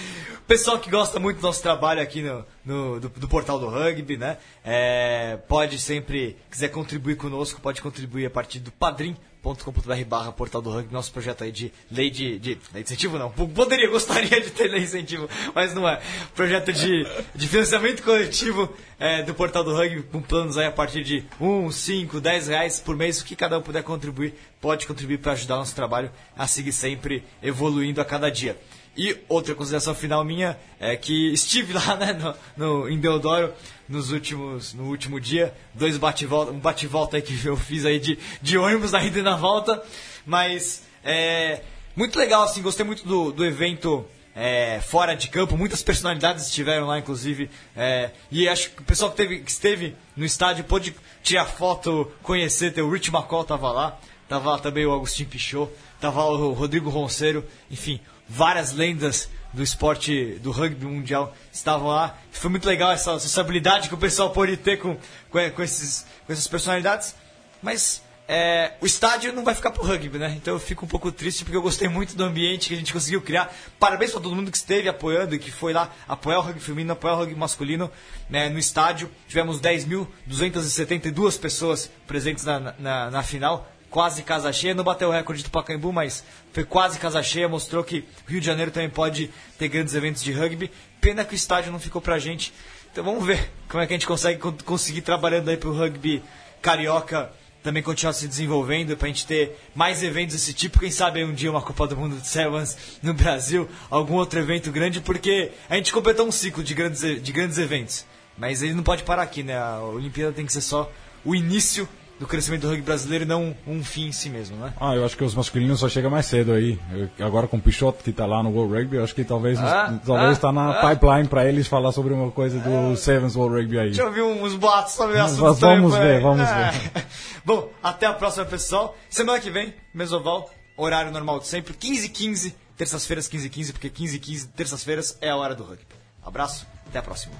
Pessoal que gosta muito do nosso trabalho aqui no, no do, do, portal do rugby, né? É, pode sempre, quiser contribuir conosco, pode contribuir a partir do padrim.com.br barra portal do rugby, nosso projeto aí de lei de, de, de incentivo não, poderia, gostaria de ter lei de incentivo, mas não é, projeto de, de financiamento coletivo é, do portal do rugby, com planos aí a partir de 1, 5, 10 reais por mês, o que cada um puder contribuir, pode contribuir para ajudar o nosso trabalho a seguir sempre evoluindo a cada dia. E outra consideração final minha é que estive (laughs) lá né, no, no, em Deodoro nos últimos, no último dia, dois bate-volta, um bate-volta que eu fiz aí de, de ônibus (laughs) na ida e na volta, mas é muito legal, assim, gostei muito do, do evento é, fora de campo, muitas personalidades estiveram lá, inclusive, é, e acho que o pessoal que, teve, que esteve no estádio pôde tirar foto, conhecer, o Rich McCall estava lá, estava lá também o Agostinho Pichot, estava o Rodrigo Ronceiro, enfim, várias lendas do esporte do rugby mundial estavam lá. Foi muito legal essa acessibilidade que o pessoal pôde ter com, com, com, esses, com essas personalidades. Mas é, o estádio não vai ficar pro rugby, né? Então eu fico um pouco triste porque eu gostei muito do ambiente que a gente conseguiu criar. Parabéns para todo mundo que esteve apoiando e que foi lá apoiar o rugby feminino, apoiar o rugby masculino né, no estádio. Tivemos 10.272 pessoas presentes na, na, na final quase casa cheia, não bateu o recorde do Pacaembu, mas foi quase casa cheia, mostrou que o Rio de Janeiro também pode ter grandes eventos de rugby. Pena que o estádio não ficou pra gente. Então vamos ver (laughs) como é que a gente consegue conseguir trabalhando aí pro rugby carioca também continuar se desenvolvendo, pra gente ter mais eventos desse tipo. Quem sabe um dia uma Copa do Mundo de Sevens no Brasil, algum outro evento grande, porque a gente completou um ciclo de grandes, de grandes eventos. Mas ele não pode parar aqui, né? A Olimpíada tem que ser só o início do crescimento do rugby brasileiro e não um fim em si mesmo, né? Ah, eu acho que os masculinos só chegam mais cedo aí. Eu- agora com o Pichot que tá lá no World Rugby, eu acho que talvez Ah, talvez ah, tá na ah. pipeline pra eles falar sobre uma coisa do Sevens World Rugby aí. Deixa eu ouvir uns boatos sobre assuntos Vamos também, ver, vamos É. (laughs) Bom, até a próxima, pessoal. Semana que vem, Mesoval, horário normal de sempre, 15 h 15 terças-feiras 15 h 15 porque 15 h 15 terças-feiras é a hora do rugby. Abraço, até a próxima.